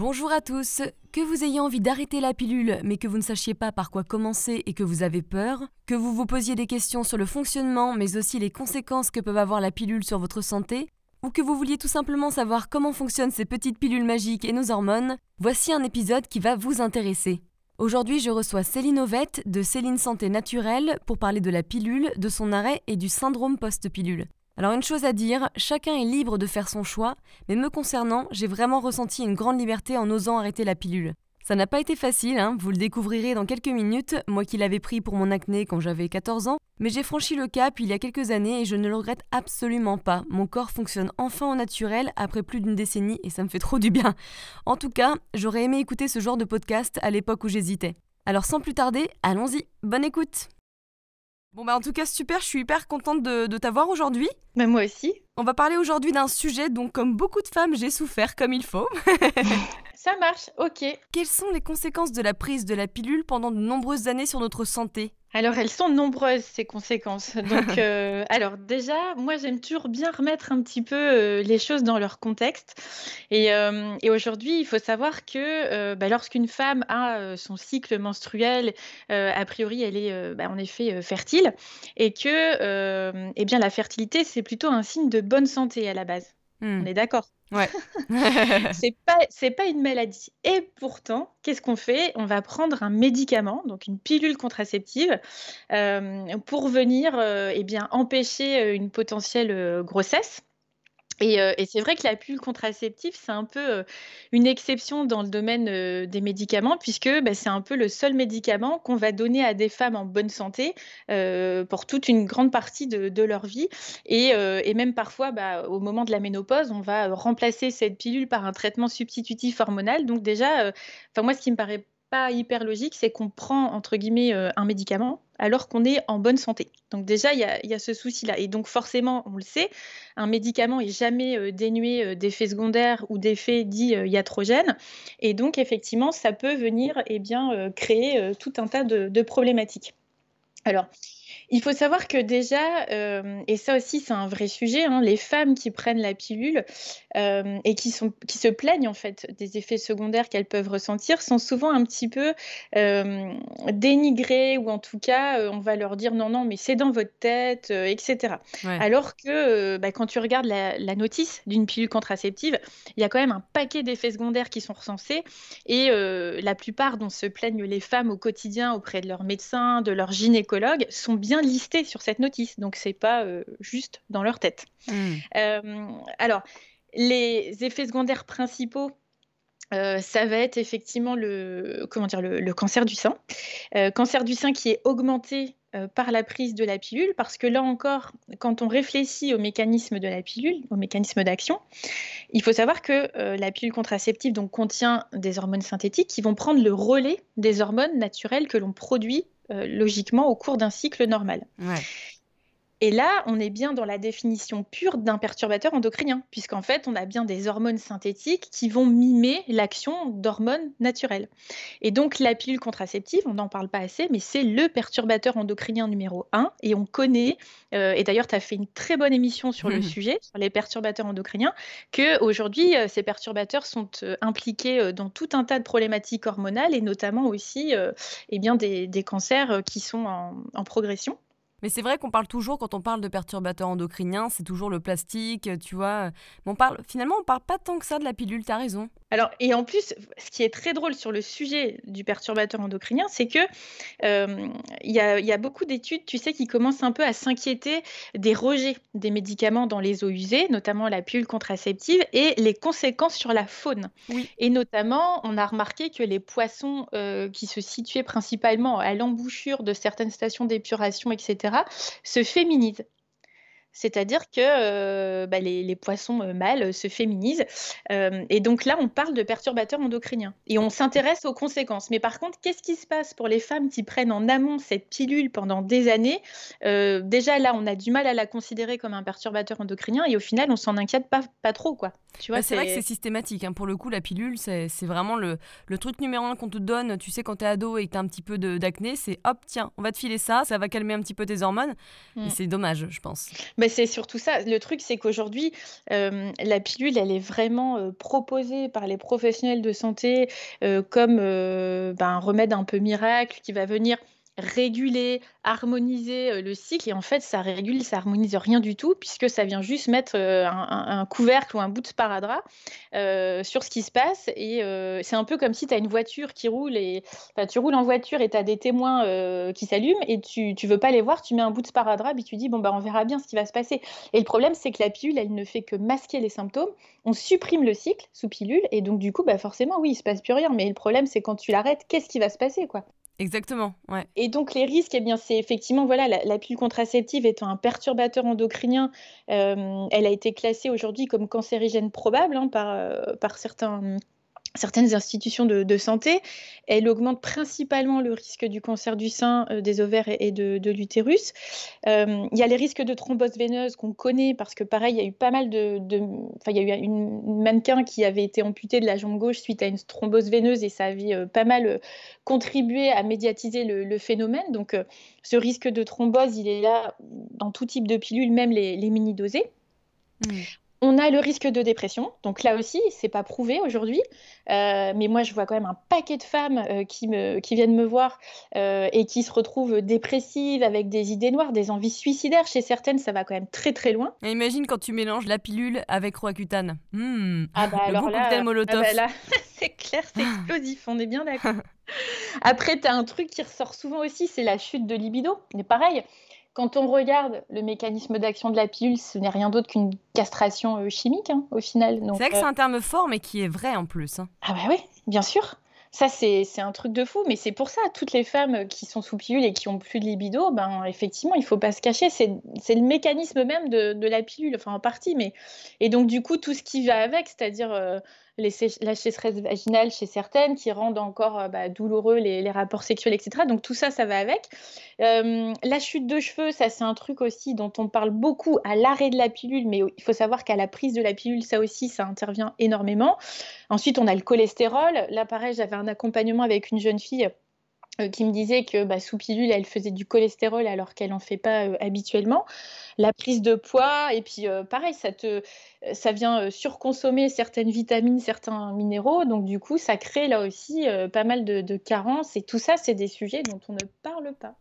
Bonjour à tous, que vous ayez envie d'arrêter la pilule mais que vous ne sachiez pas par quoi commencer et que vous avez peur, que vous vous posiez des questions sur le fonctionnement mais aussi les conséquences que peuvent avoir la pilule sur votre santé, ou que vous vouliez tout simplement savoir comment fonctionnent ces petites pilules magiques et nos hormones, voici un épisode qui va vous intéresser. Aujourd'hui, je reçois Céline Ovette de Céline Santé Naturelle pour parler de la pilule, de son arrêt et du syndrome post-pilule. Alors une chose à dire, chacun est libre de faire son choix, mais me concernant, j'ai vraiment ressenti une grande liberté en osant arrêter la pilule. Ça n'a pas été facile, hein, vous le découvrirez dans quelques minutes, moi qui l'avais pris pour mon acné quand j'avais 14 ans, mais j'ai franchi le cap il y a quelques années et je ne le regrette absolument pas. Mon corps fonctionne enfin au naturel après plus d'une décennie et ça me fait trop du bien. En tout cas, j'aurais aimé écouter ce genre de podcast à l'époque où j'hésitais. Alors sans plus tarder, allons-y, bonne écoute Bon bah en tout cas super, je suis hyper contente de, t'avoir aujourd'hui. Mais moi aussi. On va parler aujourd'hui d'un sujet dont comme beaucoup de femmes j'ai souffert comme il faut. Ça marche, ok. Quelles sont les conséquences de la prise de la pilule pendant de nombreuses années sur notre santé? Alors, elles sont nombreuses, ces conséquences. Donc, euh, alors déjà, moi, j'aime toujours bien remettre un petit peu euh, les choses dans leur contexte. Et, euh, et aujourd'hui, il faut savoir que bah, lorsqu'une femme a son cycle menstruel, a priori, elle est bah, en effet fertile, et que eh bien, la fertilité, c'est plutôt un signe de bonne santé à la base. Hmm. On est d'accord Ouais. c'est pas c'est pas une maladie. Et pourtant, qu'est-ce qu'on fait? On va prendre un médicament, donc une pilule contraceptive, euh, pour venir euh, eh bien empêcher euh, une potentielle grossesse. Euh, et, c'est vrai que la pilule contraceptive, c'est un peu euh, une exception dans le domaine euh, des médicaments, puisque bah, c'est un peu le seul médicament qu'on va donner à des femmes en bonne santé pour toute une grande partie de, leur vie. Et, même parfois, bah, au moment de la ménopause, on va remplacer cette pilule par un traitement substitutif hormonal. Donc déjà, enfin moi, ce qui me paraît pas hyper logique, c'est qu'on prend, entre guillemets, euh, un médicament alors qu'on est en bonne santé. Donc déjà, il y a, ce souci-là. Et donc forcément, on le sait, un médicament est jamais euh, dénué euh, d'effets secondaires ou d'effets dits iatrogènes. Et donc, effectivement, ça peut venir eh bien, créer tout un tas de, de problématiques. Alors, il faut savoir que déjà, euh, et ça aussi c'est un vrai sujet, hein, les femmes qui prennent la pilule euh, et qui, sont, qui se plaignent en fait des effets secondaires qu'elles peuvent ressentir sont souvent un petit peu euh, dénigrées ou en tout cas on va leur dire non non mais c'est dans votre tête, etc. Alors que bah, quand tu regardes la, la notice d'une pilule contraceptive, il y a quand même un paquet d'effets secondaires qui sont recensés et la plupart dont se plaignent les femmes au quotidien auprès de leurs médecins, de leurs gynécologues sont bien listés sur cette notice, donc c'est pas euh, juste dans leur tête. Hmm. Euh, alors, les effets secondaires principaux euh, ça va être effectivement le, comment dire, le, cancer du sein. cancer du sein qui est augmenté par la prise de la pilule, parce que là encore, quand on réfléchit au mécanisme de la pilule, au mécanisme d'action, il faut savoir que la pilule contraceptive donc, contient des hormones synthétiques qui vont prendre le relais des hormones naturelles que l'on produit logiquement au cours d'un cycle normal. Et là, on est bien dans la définition pure d'un perturbateur endocrinien, puisqu'en fait, on a bien des hormones synthétiques qui vont mimer l'action d'hormones naturelles. Et donc, la pilule contraceptive, on n'en parle pas assez, mais c'est le perturbateur endocrinien numéro un. Et on connaît, euh, et d'ailleurs, tu as fait une très bonne émission sur le sujet, sur les perturbateurs endocriniens, qu'aujourd'hui, euh, ces perturbateurs sont euh, impliqués dans tout un tas de problématiques hormonales et notamment aussi eh bien, des, cancers qui sont en progression. Mais c'est vrai qu'on parle toujours, quand on parle de perturbateurs endocriniens, c'est toujours le plastique, tu vois. Mais on parle, finalement, on parle pas tant que ça de la pilule, t'as raison. Alors, et en plus, ce qui est très drôle sur le sujet du perturbateur endocrinien, c'est que euh, il y, a beaucoup d'études, tu sais, qui commencent un peu à s'inquiéter des rejets des médicaments dans les eaux usées, notamment la pilule contraceptive, et les conséquences sur la faune. Oui. Et notamment, on a remarqué que les poissons euh, qui se situaient principalement à l'embouchure de certaines stations d'épuration, etc., se féminisent c'est-à-dire que bah, les, poissons mâles se féminisent. et donc là, on parle de perturbateurs endocriniens et on s'intéresse aux conséquences. Mais par contre, qu'est-ce qui se passe pour les femmes qui prennent en amont cette pilule pendant des années? Déjà là, on a du mal à la considérer comme un perturbateur endocrinien et au final, on s'en inquiète pas, pas trop. quoi. Tu vois, bah, c'est vrai que c'est systématique. Hein. Pour le coup, la pilule, c'est vraiment le, le, truc numéro un qu'on te donne. Tu sais, quand tu es ado et que tu as un petit peu d'acné, c'est hop, tiens, on va te filer ça, ça va calmer un petit peu tes hormones. Et mm. c'est dommage, je pense. C'est surtout ça. Le truc, c'est qu'aujourd'hui, euh, la pilule, elle est vraiment euh, proposée par les professionnels de santé euh, comme ben, un remède un peu miracle qui va venir réguler, harmoniser euh, le cycle. Et en fait, ça régule, ça harmonise rien du tout, puisque ça vient juste mettre euh, un, couvercle ou un bout de sparadrap euh, sur ce qui se passe. Et c'est un peu comme si tu as une voiture qui roule, et tu roules en voiture et tu as des témoins qui s'allument, et tu, tu veux pas les voir, tu mets un bout de sparadrap, et tu dis, bon, bah, on verra bien ce qui va se passer. Et le problème, c'est que la pilule, elle ne fait que masquer les symptômes. On supprime le cycle sous pilule, et donc, du coup, bah, forcément, oui, il se passe plus rien. Mais le problème, c'est quand tu l'arrêtes, qu'est-ce qui va se passer, quoi? Exactement. Et donc les risques, eh bien, c'est effectivement voilà, la, pilule contraceptive étant un perturbateur endocrinien, euh, elle a été classée aujourd'hui comme cancérigène probable hein, par, euh, par certains certaines institutions de, santé. Elle augmente principalement le risque du cancer du sein, euh, des ovaires et, de, l'utérus. Euh, il y a les risques de thrombose veineuse qu'on connaît parce que pareil, il y a eu pas mal de... Enfin, il y a eu une, mannequin qui avait été amputée de la jambe gauche suite à une thrombose veineuse et ça avait euh, pas mal contribué à médiatiser le, phénomène. Donc ce risque de thrombose, il est là dans tout type de pilules, même les, mini-dosées. Mmh. On a le risque de dépression, donc là aussi, c'est pas prouvé aujourd'hui, euh, mais moi je vois quand même un paquet de femmes euh, qui, me, qui viennent me voir euh, et qui se retrouvent dépressives avec des idées noires, des envies suicidaires. Chez certaines, ça va quand même très très loin. imagine quand tu mélanges la pilule avec Roaccutane. Mmh. Ah bah le alors là, Molotov. Ah bah c'est clair, c'est explosif, on est bien d'accord. Après, tu as un truc qui ressort souvent aussi, c'est la chute de libido. Mais pareil, quand on regarde le mécanisme d'action de la pilule, ce n'est rien d'autre qu'une castration euh, chimique, hein, au final. C'est vrai que c'est euh, un terme fort, mais qui est vrai en plus. Hein. Ah bah oui, bien sûr. Ça, c'est un truc de fou, mais c'est pour ça, toutes les femmes qui sont sous pilule et qui ont plus de libido, ben, effectivement, il faut pas se cacher. C'est le mécanisme même de, de, la pilule, enfin en partie. Mais... Et donc, du coup, tout ce qui va avec, c'est-à-dire euh, la sécheresse vaginale chez certaines qui rendent encore euh, bah, douloureux les, rapports sexuels, etc. Donc tout ça, ça va avec. Euh, la chute de cheveux, ça c'est un truc aussi dont on parle beaucoup à l'arrêt de la pilule, mais il faut savoir qu'à la prise de la pilule, ça aussi, ça intervient énormément. Ensuite, on a le cholestérol. Là, pareil, j'avais un accompagnement avec une jeune fille qui me disait que bah, sous pilule, elle faisait du cholestérol alors qu'elle n'en fait pas euh, habituellement. La prise de poids, et puis euh, pareil, ça, te, ça vient surconsommer certaines vitamines, certains minéraux. Donc du coup, ça crée là aussi pas mal de carences. Et tout ça, c'est des sujets dont on ne parle pas.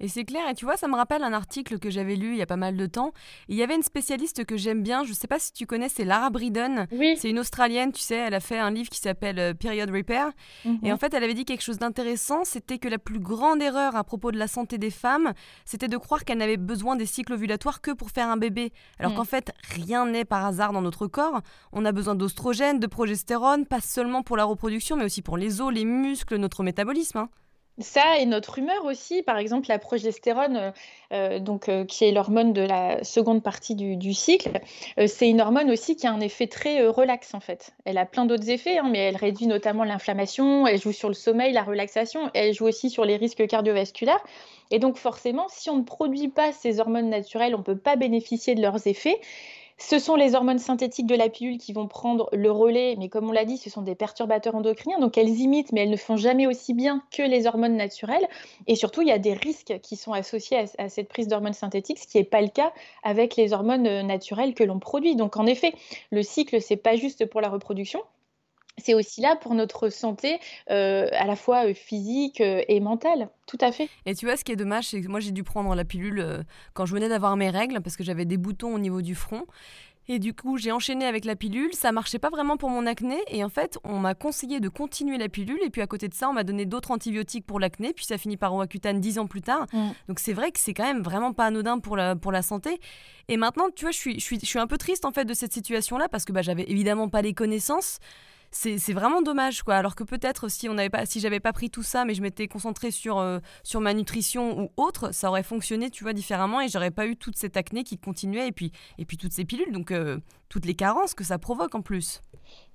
Et c'est clair, et tu vois, ça me rappelle un article que j'avais lu il y a pas mal de temps. Il y avait une spécialiste que j'aime bien, je sais pas si tu connais, c'est Lara Bridon. Oui. C'est une Australienne, tu sais, elle a fait un livre qui s'appelle euh, Period Repair. Mhm. Et en fait, elle avait dit quelque chose d'intéressant, c'était que la plus grande erreur à propos de la santé des femmes, c'était de croire qu'elles n'avaient besoin des cycles ovulatoires que pour faire un bébé. Alors mhm. qu'en fait, rien n'est par hasard dans notre corps. On a besoin d'ostrogène, de progestérone, pas seulement pour la reproduction, mais aussi pour les os, les muscles, notre métabolisme. Hein. Ça et notre humeur aussi, par exemple la progestérone, euh, euh, donc, euh, qui est l'hormone de la seconde partie du, cycle, c'est une hormone aussi qui a un effet très relax en fait. Elle a plein d'autres effets, hein, mais elle réduit notamment l'inflammation, elle joue sur le sommeil, la relaxation, elle joue aussi sur les risques cardiovasculaires. Et donc forcément, si on ne produit pas ces hormones naturelles, on ne peut pas bénéficier de leurs effets. Ce sont les hormones synthétiques de la pilule qui vont prendre le relais, mais comme on l'a dit, ce sont des perturbateurs endocriniens, donc elles imitent, mais elles ne font jamais aussi bien que les hormones naturelles. Et surtout, il y a des risques qui sont associés à, cette prise d'hormones synthétiques, ce qui n'est pas le cas avec les hormones euh, naturelles que l'on produit. Donc en effet, le cycle, c'est pas juste pour la reproduction, c'est aussi là pour notre santé euh, à la fois euh, physique euh, et mentale. Tout à fait. Et tu vois, ce qui est dommage, c'est que moi j'ai dû prendre la pilule quand je venais d'avoir mes règles parce que j'avais des boutons au niveau du front. Et du coup, j'ai enchaîné avec la pilule. Ça marchait pas vraiment pour mon acné. Et en fait, on m'a conseillé de continuer la pilule. Et puis à côté de ça, on m'a donné d'autres antibiotiques pour l'acné. Puis ça finit par Roaccutane dix ans plus tard. Mm. Donc c'est vrai que c'est quand même vraiment pas anodin pour la, pour la santé. Et maintenant, tu vois, je suis, je suis, je suis un peu triste en fait de cette situation-là parce que bah, j'avais évidemment pas les connaissances. C'est vraiment dommage, quoi. Alors que peut-être si on n'avait pas, si j'avais pas pris tout ça, mais je m'étais concentrée sur, euh, sur ma nutrition ou autre, ça aurait fonctionné, tu vois, différemment et j'aurais pas eu toute cette acné qui continuait et puis, et puis toutes ces pilules, donc euh, toutes les carences que ça provoque en plus.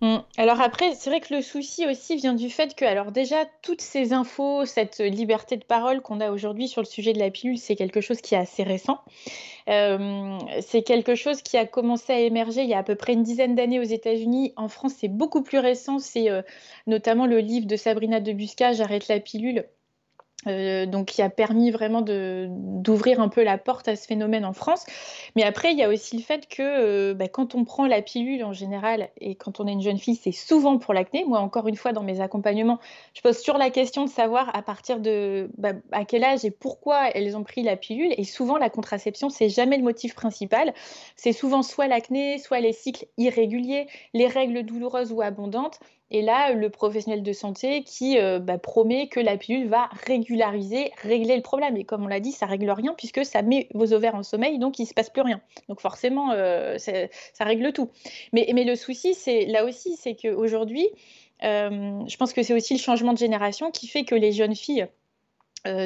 Mmh. Alors après, c'est vrai que le souci aussi vient du fait que, alors déjà, toutes ces infos, cette liberté de parole qu'on a aujourd'hui sur le sujet de la pilule, c'est quelque chose qui est assez récent. Euh, c'est quelque chose qui a commencé à émerger il y a à peu près une dizaine d'années aux États-Unis. En France, c'est beaucoup plus récent. C'est euh, notamment le livre de Sabrina Debusca, J'arrête la pilule, euh, donc qui a permis vraiment d'ouvrir un peu la porte à ce phénomène en France. Mais après, il y a aussi le fait que euh, bah, quand on prend la pilule en général et quand on est une jeune fille, c'est souvent pour l'acné. Moi, encore une fois, dans mes accompagnements, je pose sur la question de savoir à partir de bah, à quel âge et pourquoi elles ont pris la pilule. Et souvent, la contraception, c'est jamais le motif principal. C'est souvent soit l'acné, soit les cycles irréguliers, les règles douloureuses ou abondantes. Et là, le professionnel de santé qui euh, bah, promet que la pilule va régulariser, régler le problème. Et comme on l'a dit, ça règle rien puisque ça met vos ovaires en sommeil, donc il ne se passe plus rien. Donc forcément, euh, ça règle tout. Mais, le souci, c'est là aussi, c'est qu'aujourd'hui, euh, je pense que c'est aussi le changement de génération qui fait que les jeunes filles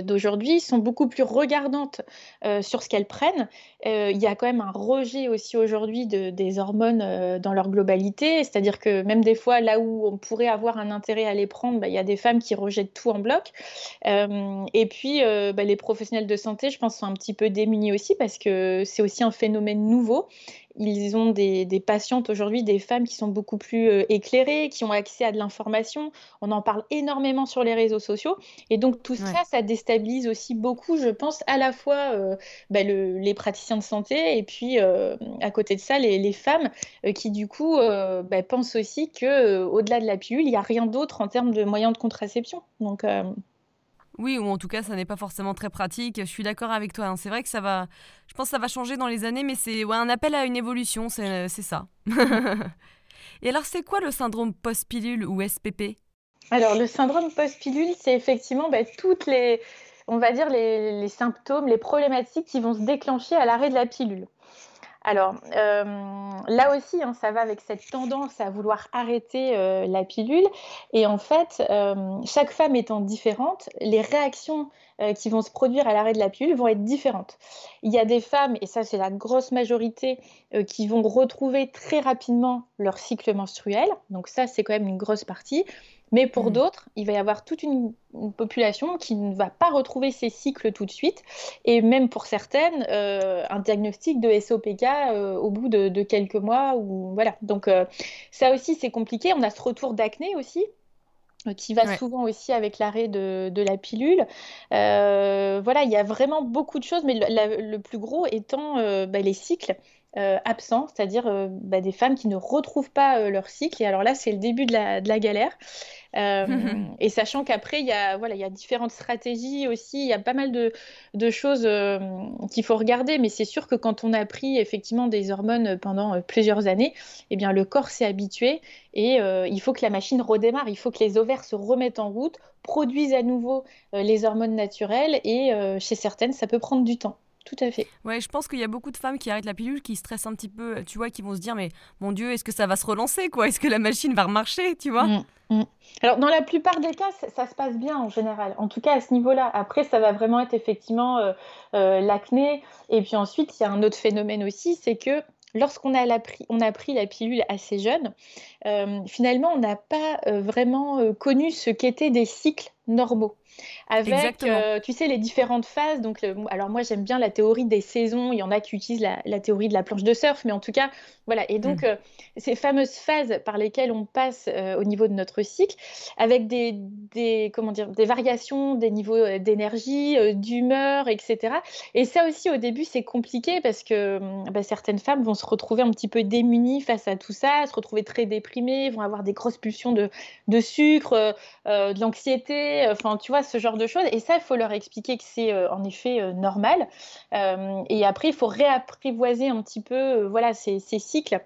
d'aujourd'hui sont beaucoup plus regardantes euh, sur ce qu'elles prennent. Euh, il y a quand même un rejet aussi aujourd'hui de, des hormones dans leur globalité, c'est-à-dire que même des fois, là où on pourrait avoir un intérêt à les prendre, bah, il y a des femmes qui rejettent tout en bloc. et puis, bah, les professionnels de santé, je pense, sont un petit peu démunis aussi parce que c'est aussi un phénomène nouveau ils ont des, patientes aujourd'hui, des femmes qui sont beaucoup plus euh, éclairées, qui ont accès à de l'information. On en parle énormément sur les réseaux sociaux. Et donc tout ça, ça déstabilise aussi beaucoup, je pense, à la fois euh, bah, les praticiens de santé et puis euh, à côté de ça, les, femmes qui du coup bah, pensent aussi que au-delà de la pilule, il n'y a rien d'autre en termes de moyens de contraception. Donc oui, ou en tout cas, ça n'est pas forcément très pratique. Je suis d'accord avec toi. Hein. C'est vrai que ça va. Je pense ça va changer dans les années, mais c'est un appel à une évolution, c'est ça. Et alors, c'est quoi le syndrome post-pilule ou SPP Alors, le syndrome post-pilule, c'est effectivement bah, toutes les, on va dire, les symptômes, les problématiques qui vont se déclencher à l'arrêt de la pilule. Alors euh, là aussi, hein, ça va avec cette tendance à vouloir arrêter euh, la pilule. Et en fait, euh, chaque femme étant différente, les réactions qui vont se produire à l'arrêt de la pilule vont être différentes. Il y a des femmes, et ça c'est la grosse majorité, qui vont retrouver très rapidement leur cycle menstruel. Donc ça c'est quand même une grosse partie. Mais pour mmh. d'autres, il va y avoir toute une, population qui ne va pas retrouver ces cycles tout de suite. Et même pour certaines, euh, un diagnostic de SOPK euh, au bout de, quelques mois. Ou, voilà. Donc euh, ça aussi, c'est compliqué. On a ce retour d'acné aussi qui va souvent aussi avec l'arrêt de, la pilule. voilà, il y a vraiment beaucoup de choses, mais le, plus gros étant bah, les cycles. Absents, c'est-à-dire bah, des femmes qui ne retrouvent pas leur cycle. Et alors là, c'est le début de la, de la galère. Euh, et sachant qu'après, il y, a, voilà, il y a différentes stratégies aussi, il y a pas mal de, de choses euh, qu'il faut regarder, mais c'est sûr que quand on a pris effectivement des hormones pendant euh, plusieurs années, eh bien, le corps s'est habitué. Et il faut que la machine redémarre, il faut que les ovaires se remettent en route, produisent à nouveau les hormones naturelles. Et chez certaines, ça peut prendre du temps tout à fait. Ouais, je pense qu'il y a beaucoup de femmes qui arrêtent la pilule, qui stressent un petit peu, tu vois, qui vont se dire mais mon Dieu, est-ce que ça va se relancer quoi? Est-ce que la machine va remarcher, tu vois? Mmh, mmh. Alors dans la plupart des cas, ça, se passe bien en général. En tout cas à ce niveau-là. Après, ça va vraiment être effectivement euh, euh, l'acné. Et puis ensuite, il y a un autre phénomène aussi, c'est que lorsqu'on a, pris, on a pris la pilule assez jeune, euh, finalement, on n'a pas vraiment connu ce qu'étaient des cycles normaux avec, euh, tu sais, les différentes phases. Donc, alors moi, j'aime bien la théorie des saisons. Il y en a qui utilisent la, théorie de la planche de surf, mais en tout cas, voilà. Et donc, mm. euh, ces fameuses phases par lesquelles on passe euh, au niveau de notre cycle, avec des, des, comment dire, des variations des niveaux d'énergie, d'humeur, etc. Et ça aussi, au début, c'est compliqué parce que bah, certaines femmes vont se retrouver un petit peu démunies face à tout ça, se retrouver très déprimées, vont avoir des grosses pulsions de, de sucre, de l'anxiété, enfin, tu vois, ce genre de choses. Et ça, il faut leur expliquer que c'est euh, en effet euh, normal. Euh, et après, il faut réapprivoiser un petit peu voilà, ces, cycles.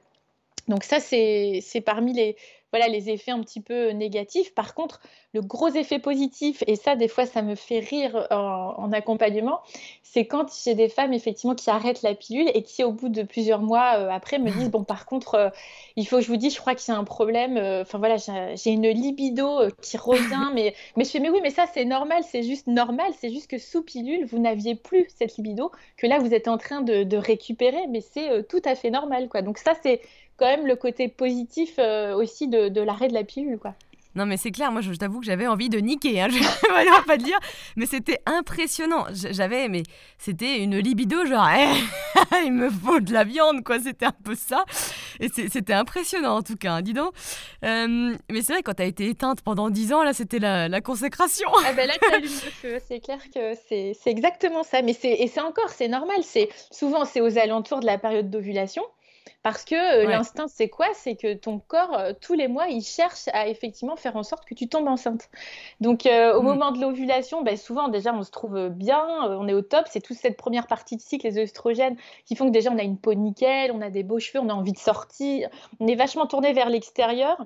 Donc ça, c'est parmi les, voilà les effets un petit peu négatifs. Par contre, le gros effet positif, et ça, des fois, ça me fait rire en, accompagnement, c'est quand j'ai des femmes, effectivement, qui arrêtent la pilule et qui, au bout de plusieurs mois euh, après, me disent Bon, par contre, euh, il faut que je vous dise, je crois qu'il y a un problème. Euh, enfin, voilà, j'ai une libido qui revient. mais, mais je fais Mais oui, mais ça, c'est normal, c'est juste normal. C'est juste que sous pilule, vous n'aviez plus cette libido, que là, vous êtes en train de, récupérer, mais c'est tout à fait normal, quoi. Donc, ça, c'est quand même le côté positif aussi de, de l'arrêt de la pilule, quoi. Non, mais c'est clair, moi je, t'avoue que j'avais envie de niquer, hein, je vais pas te dire, mais c'était impressionnant. J'avais, mais c'était une libido, genre, il me faut de la viande, quoi, c'était un peu ça. Et c'était impressionnant en tout cas, hein, dis donc. Euh, mais c'est vrai, quand t'as été éteinte pendant 10 ans, là, c'était la, consécration. Ah ben là, t'allumes le feu, c'est clair que c'est exactement ça. Mais et c'est encore, c'est normal, c'est souvent c'est aux alentours de la période d'ovulation. Parce que euh, l'instinct, c'est quoi? C'est que ton corps, euh, tous les mois, il cherche à effectivement faire en sorte que tu tombes enceinte. Donc, euh, au mm. moment de l'ovulation, ben, souvent, déjà, on se trouve bien, on est au top. C'est toute cette première partie de cycle, les œstrogènes, qui font que déjà, on a une peau nickel, on a des beaux cheveux, on a envie de sortir. On est vachement tourné vers l'extérieur.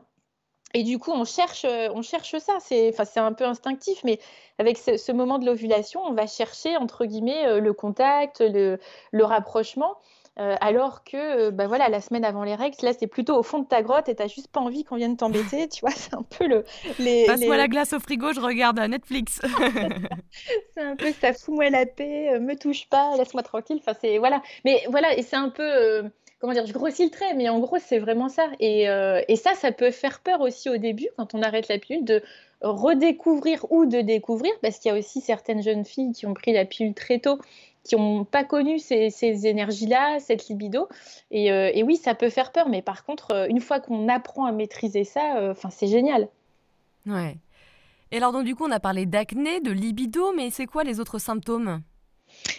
Et du coup, on cherche, on cherche ça. C'est, enfin, c'est un peu instinctif, mais avec ce, moment de l'ovulation, on va chercher entre guillemets le contact, le, le rapprochement. Euh, alors que bah voilà, la semaine avant les règles, là, c'est plutôt au fond de ta grotte et tu n'as juste pas envie qu'on vienne t'embêter. tu vois, c'est un peu le. Les, Passe-moi la glace au frigo, je regarde Netflix. c'est un peu ça, fous-moi la paix, euh, me touche pas, laisse-moi tranquille. Enfin, c'est. Voilà. Mais voilà, et c'est un peu. Euh, comment dire, je grossis le trait, mais en gros, c'est vraiment ça. Et, et, ça, ça peut faire peur aussi au début, quand on arrête la pilule, de redécouvrir ou de découvrir, parce qu'il y a aussi certaines jeunes filles qui ont pris la pilule très tôt qui n'ont pas connu ces, énergies-là, cette libido. Euh, et, oui, ça peut faire peur, mais par contre, euh, une fois qu'on apprend à maîtriser ça, euh, c'est génial. Ouais. Et alors, donc, du coup, on a parlé d'acné, de libido, mais c'est quoi les autres symptômes?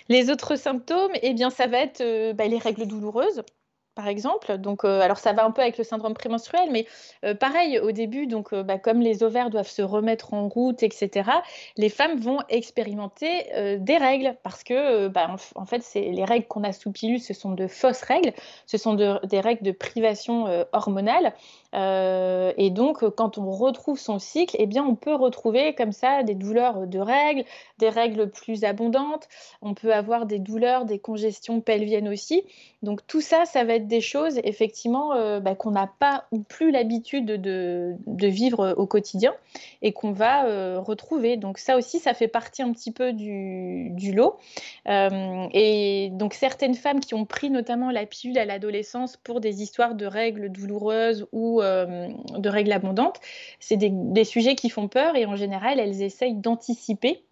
Les autres symptômes, eh bien, ça va être bah, les règles douloureuses par exemple. Donc, euh, alors ça va un peu avec le syndrome prémenstruel, mais euh, pareil au début, donc euh, bah, comme les ovaires doivent se remettre en route, etc. Les femmes vont expérimenter des règles parce que, bah, en, fait, les règles qu'on a sous pilule, ce sont de fausses règles, ce sont des règles de privation hormonale. Et donc, quand on retrouve son cycle, eh bien, on peut retrouver comme ça des douleurs de règles, des règles plus abondantes. On peut avoir des douleurs, des congestions pelviennes aussi. Donc tout ça, ça va être des choses effectivement euh, bah, qu'on n'a pas ou plus l'habitude de, vivre au quotidien et qu'on va euh, retrouver. Donc ça aussi, ça fait partie un petit peu du, lot. Euh, et donc certaines femmes qui ont pris notamment la pilule à l'adolescence pour des histoires de règles douloureuses ou de règles abondantes, c'est des, sujets qui font peur et en général, elles essayent d'anticiper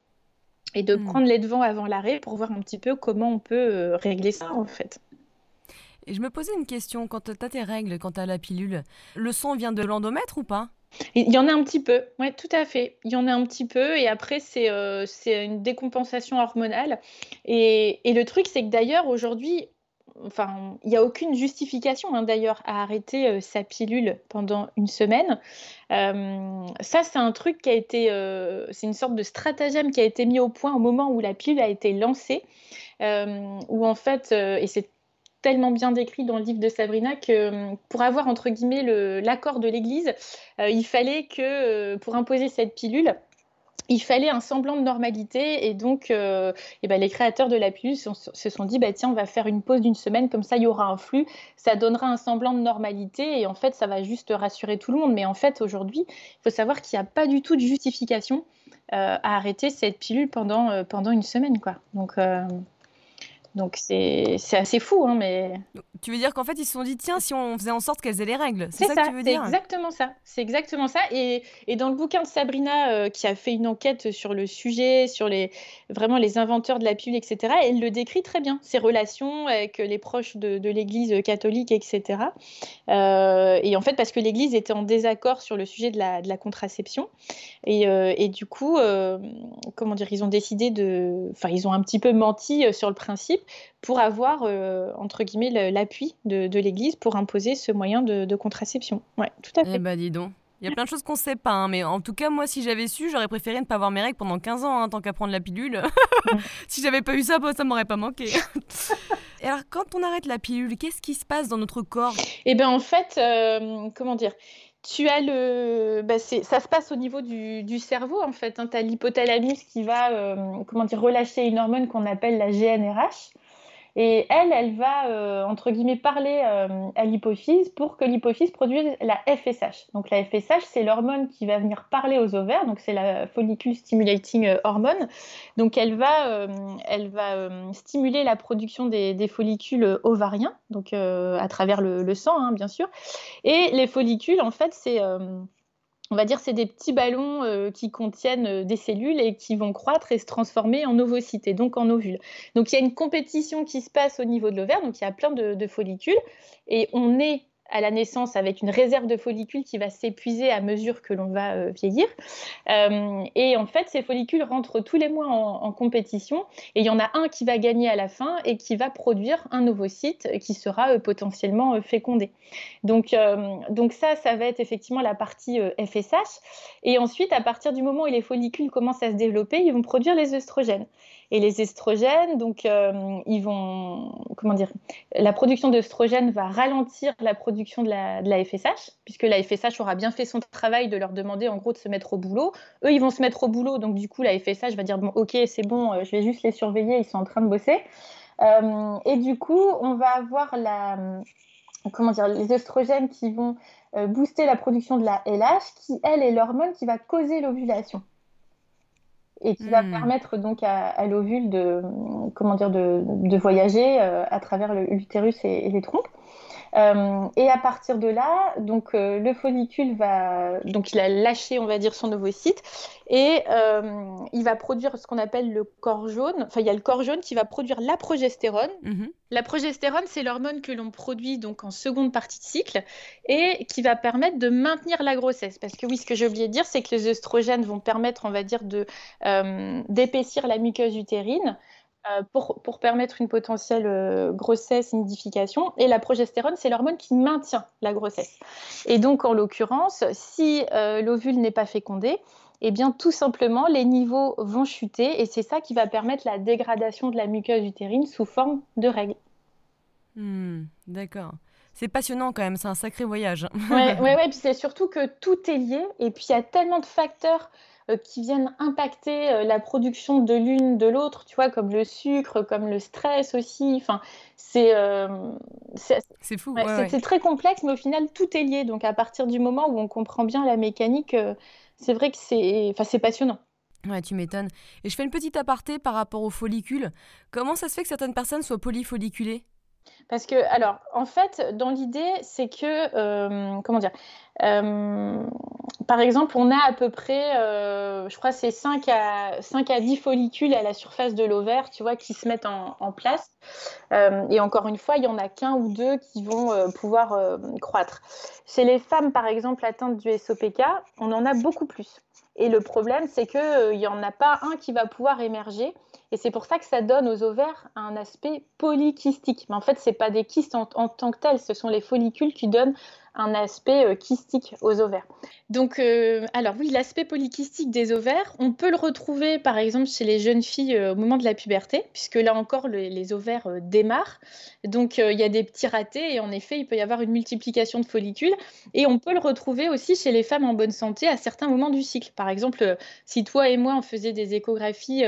et de hmm. prendre les devants avant l'arrêt pour voir un petit peu comment on peut régler ça en fait. Et je me posais une question, quand tu as tes règles, quand tu as la pilule, le son vient de l'endomètre ou pas? Il y en a un petit peu, oui, tout à fait. Il y en a un petit peu, et après, c'est euh, une décompensation hormonale. Et, et le truc, c'est que d'ailleurs, aujourd'hui, enfin, il n'y a aucune justification hein, d'ailleurs à arrêter euh, sa pilule pendant une semaine. Euh, ça, c'est un truc qui a été, c'est une sorte de stratagème qui a été mis au point au moment où la pilule a été lancée, où en fait, et c'est tellement bien décrit dans le livre de Sabrina que euh, pour avoir entre guillemets l'accord de l'Église, euh, il fallait que euh, pour imposer cette pilule, il fallait un semblant de normalité et donc et ben, les créateurs de la pilule se sont dit bah, tiens on va faire une pause d'une semaine comme ça il y aura un flux ça donnera un semblant de normalité et en fait ça va juste rassurer tout le monde. Mais en fait aujourd'hui il faut savoir qu'il n'y a pas du tout de justification à arrêter cette pilule pendant, pendant une semaine quoi. Donc donc c'est assez fou, hein, mais... Tu veux dire qu'en fait, ils se sont dit, tiens, si on faisait en sorte qu'elles aient les règles C'est ça, que tu veux dire? C'est exactement ça. C'est exactement ça. Et, et, dans le bouquin de Sabrina, euh, qui a fait une enquête sur le sujet, sur les, vraiment les inventeurs de la pilule, etc., elle le décrit très bien, ses relations avec les proches de, de l'Église catholique, etc. Euh, et en fait, parce que l'Église était en désaccord sur le sujet de la, de la contraception. Et, euh, et, du coup, comment dire, ils ont décidé de... Enfin, ils ont un petit peu menti sur le principe pour avoir, euh, entre guillemets, l'appui de, l'Église pour imposer ce moyen de, contraception. Ouais, tout à fait. Eh bah dis donc. Il y a plein de choses qu'on ne sait pas, hein, mais en tout cas, moi, si j'avais su, j'aurais préféré ne pas avoir mes règles pendant 15 ans, hein, tant qu'à prendre la pilule. si j'avais pas eu ça, bah, ça m'aurait pas manqué. Et alors, quand on arrête la pilule, qu'est-ce qui se passe dans notre corps? Eh bien, en fait, euh, comment dire? Tu as le, bah, ça se passe au niveau du, cerveau en fait. Hein. Tu as l'hypothalamus qui va, euh, comment dire, relâcher une hormone qu'on appelle la GNRH. Et elle, elle va, euh, entre guillemets, parler euh, à l'hypophyse pour que l'hypophyse produise la FSH. Donc la FSH, c'est l'hormone qui va venir parler aux ovaires, donc c'est la follicule stimulating euh, hormone. Donc elle va, elle va stimuler la production des, follicules ovariens, donc à travers le, sang, hein, bien sûr. Et les follicules, en fait, c'est on va dire, c'est des petits ballons euh, qui contiennent euh, des cellules et qui vont croître et se transformer en ovocytes donc en ovules. Donc il y a une compétition qui se passe au niveau de l'ovaire, donc il y a plein de, de follicules et on est à la naissance avec une réserve de follicules qui va s'épuiser à mesure que l'on va euh, vieillir. Euh, et en fait, ces follicules rentrent tous les mois en, compétition et il y en a un qui va gagner à la fin et qui va produire un ovocyte qui sera euh, potentiellement fécondé. Donc, donc ça, ça va être effectivement la partie FSH. Et ensuite, à partir du moment où les follicules commencent à se développer, ils vont produire les œstrogènes. Et les estrogènes, donc, euh, ils vont, comment dire, la production d'œstrogènes va ralentir la production de la, FSH, puisque la FSH aura bien fait son travail de leur demander en gros de se mettre au boulot. Eux, ils vont se mettre au boulot, donc du coup, la FSH va dire bon, ok, c'est bon, euh, je vais juste les surveiller, ils sont en train de bosser. Euh, et du coup, on va avoir la, comment dire, les oestrogènes qui vont booster la production de la LH, qui elle est l'hormone qui va causer l'ovulation et qui va hmm. permettre donc à, l'ovule de, comment dire, de, de voyager euh, à travers l'utérus et, et, les troncs. Euh, et à partir de là, donc euh, le follicule va, donc il a lâché, on va dire, son ovocyte et euh, il va produire ce qu'on appelle le corps jaune. Enfin, il y a le corps jaune qui va produire la progestérone. Mhm. La progestérone, c'est l'hormone que l'on produit donc en seconde partie de cycle et qui va permettre de maintenir la grossesse. Parce que oui, ce que j'ai oublié de dire, c'est que les œstrogènes vont permettre, on va dire, de d'épaissir la muqueuse utérine. Euh, pour, pour, permettre une potentielle euh, grossesse, une nidification. Et la progestérone, c'est l'hormone qui maintient la grossesse. Et donc, en l'occurrence, si euh, l'ovule n'est pas fécondé, eh bien, tout simplement, les niveaux vont chuter et c'est ça qui va permettre la dégradation de la muqueuse utérine sous forme de règles. Hmm, d'accord. C'est passionnant quand même, c'est un sacré voyage. Oui, ouais, ouais, puis c'est surtout que tout est lié et puis il y a tellement de facteurs qui viennent impacter euh, la production de l'une de l'autre, tu vois, comme le sucre, comme le stress aussi. Enfin, c'est euh, c'est fou. c'est très complexe, mais au final, tout est lié. Donc, à partir du moment où on comprend bien la mécanique, c'est vrai que c'est enfin, passionnant. Ouais, tu m'étonnes. Et je fais une petite aparté par rapport aux follicules. Comment ça se fait que certaines personnes soient polyfolliculées? Parce que, alors, en fait, dans l'idée, c'est que, comment dire, euh, par exemple, on a à peu près, euh, je crois, c'est 5 à, 5 à 10 follicules à la surface de l'ovaire, tu vois, qui se mettent en, place. Euh, et encore une fois, il y en a qu'un ou deux qui vont pouvoir croître. Chez les femmes, par exemple, atteintes du SOPK, on en a beaucoup plus. Et le problème, c'est qu'il n'y en a pas un qui va pouvoir émerger. Et c'est pour ça que ça donne aux ovaires un aspect polykystique. Mais en fait, ce pas des kystes en, en, tant que tels, ce sont les follicules qui donnent un aspect euh, kystique aux ovaires. Donc, euh, alors oui, l'aspect polykystique des ovaires, on peut le retrouver par exemple chez les jeunes filles euh, au moment de la puberté, puisque là encore, les ovaires démarrent. Donc, il y a des petits ratés et en effet, il peut y avoir une multiplication de follicules. Et on peut le retrouver aussi chez les femmes en bonne santé à certains moments du cycle. Par exemple, si toi et moi, on faisait des échographies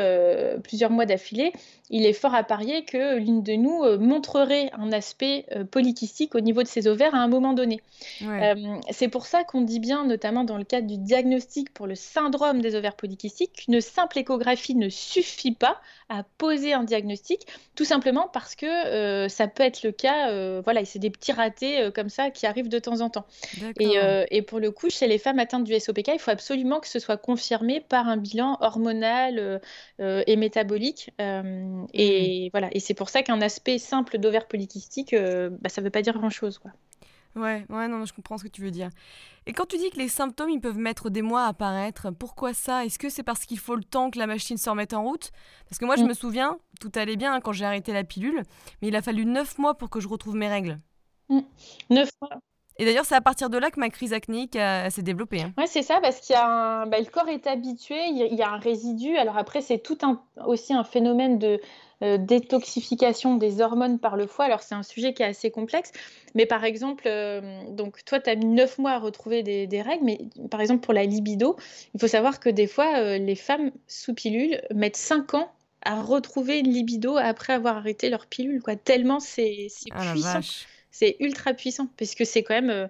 plusieurs mois d'affilée, il est fort à parier que l'une de nous montrerait un aspect polykystique au niveau de ses ovaires à un moment donné. Euh, c'est pour ça qu'on dit bien, notamment dans le cadre du diagnostic pour le syndrome des ovaires polykystiques, qu'une simple échographie ne suffit pas à poser un diagnostic, tout simplement parce que euh, ça peut être le cas, euh, voilà, c'est des petits ratés comme ça qui arrivent de temps en temps. Et, pour le coup, chez les femmes atteintes du SOPK, il faut absolument que ce soit confirmé par un bilan hormonal et métabolique. et mmh. voilà, et c'est pour ça qu'un aspect simple d'ovaire polykystique, bah, ça ne veut pas dire grand-chose. Quoi. Ouais, ouais, non, je comprends ce que tu veux dire. Et quand tu dis que les symptômes, ils peuvent mettre des mois à apparaître, pourquoi ça? Est-ce que c'est parce qu'il faut le temps que la machine se remette en route? Parce que moi, je mm. me souviens, tout allait bien hein, quand j'ai arrêté la pilule, mais il a fallu 9 mois pour que je retrouve mes règles. Mm. Neuf mois Et d'ailleurs, c'est à partir de là que ma crise acnéique s'est développée. Hein. Oui, c'est ça, parce qu'il y a bah, le corps est habitué, il y a un résidu. Alors après, c'est tout un, aussi un phénomène de euh, détoxification des hormones par le foie. Alors c'est un sujet qui est assez complexe, mais par exemple, euh, donc toi tu as mis 9 mois à retrouver des, règles, mais par exemple pour la libido, il faut savoir que des fois euh, les femmes sous pilule mettent 5 ans à retrouver une libido après avoir arrêté leur pilule, quoi. Tellement c'est ah puissant, c'est ultra puissant, parce que c'est quand même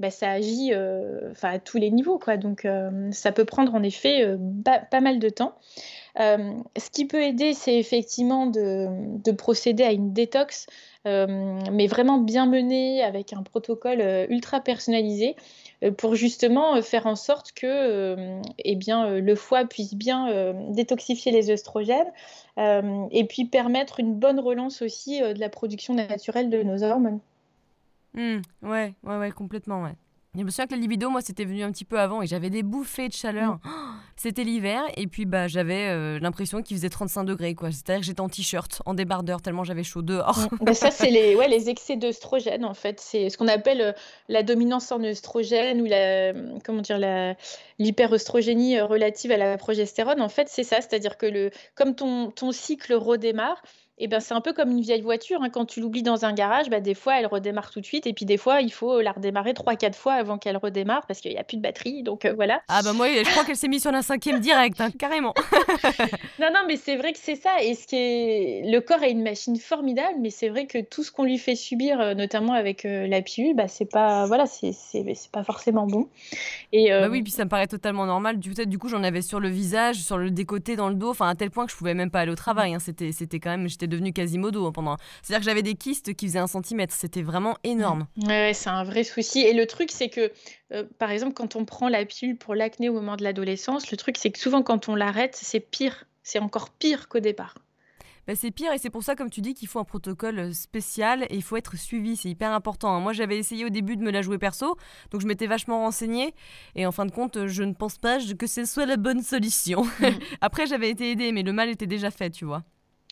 bah, ça agit à tous les niveaux. Quoi. Donc, ça peut prendre en effet pas, mal de temps. Ce qui peut aider, c'est effectivement de, procéder à une détox, mais vraiment bien menée, avec un protocole ultra personnalisé, pour justement faire en sorte que eh bien, le foie puisse bien détoxifier les œstrogènes et puis permettre une bonne relance aussi de la production naturelle de nos hormones. Mmh, ouais, ouais, ouais, complètement, ouais. Je me souviens que la libido, moi, c'était venu un petit peu avant et j'avais des bouffées de chaleur. Mmh. C'était l'hiver et puis bah j'avais euh, l'impression qu'il faisait 35 degrés quoi. C'est-à-dire que j'étais en t-shirt, en débardeur tellement j'avais chaud dehors. Mmh. Bah, ça c'est les ouais, les excès d'œstrogène en fait. C'est ce qu'on appelle euh, la dominance en œstrogène ou la comment dire la l'hyperœstrogénie euh, relative à la progestérone. En fait c'est ça, c'est-à-dire que le comme ton ton cycle redémarre, eh ben, c'est un peu comme une vieille voiture. Hein. Quand tu l'oublies dans un garage, bah, des fois, elle redémarre tout de suite. Et puis, des fois, il faut la redémarrer 3-4 fois avant qu'elle redémarre parce qu'il n'y a plus de batterie. Donc, euh, voilà. Ah, bah, moi, je crois qu'elle s'est mise sur la cinquième direct, hein, carrément. non, non, mais c'est vrai que c'est ça. Et ce qui est... le corps est une machine formidable, mais c'est vrai que tout ce qu'on lui fait subir, euh, notamment avec euh, la pilule, bah, c'est pas, voilà, c'est, pas forcément bon. Et, Bah oui, puis ça me paraît totalement normal. Du coup, du coup j'en avais sur le visage, sur le décoté, dans le dos, enfin, à tel point que je pouvais même pas aller au travail. Hein. C'était, c'était quand même, j'étais devenu Quasimodo hein, pendant. C'est-à-dire que j'avais des kystes qui faisaient un centimètre. C'était vraiment énorme. Ouais, c'est un vrai souci. Et le truc, c'est que, euh, par exemple, quand on prend la pilule pour l'acné au moment de l'adolescence, le truc, c'est que souvent, quand on l'arrête, c'est pire. C'est encore pire qu'au départ. Bah, c'est pire et c'est pour ça, comme tu dis, qu'il faut un protocole euh, spécial et il faut être suivi. C'est hyper important. Hein. Moi, j'avais essayé au début de me la jouer perso, donc je m'étais vachement renseignée et en fin de compte, je ne pense pas que ce soit la bonne solution. Mm. Après, j'avais été aidée, mais le mal était déjà fait, tu vois.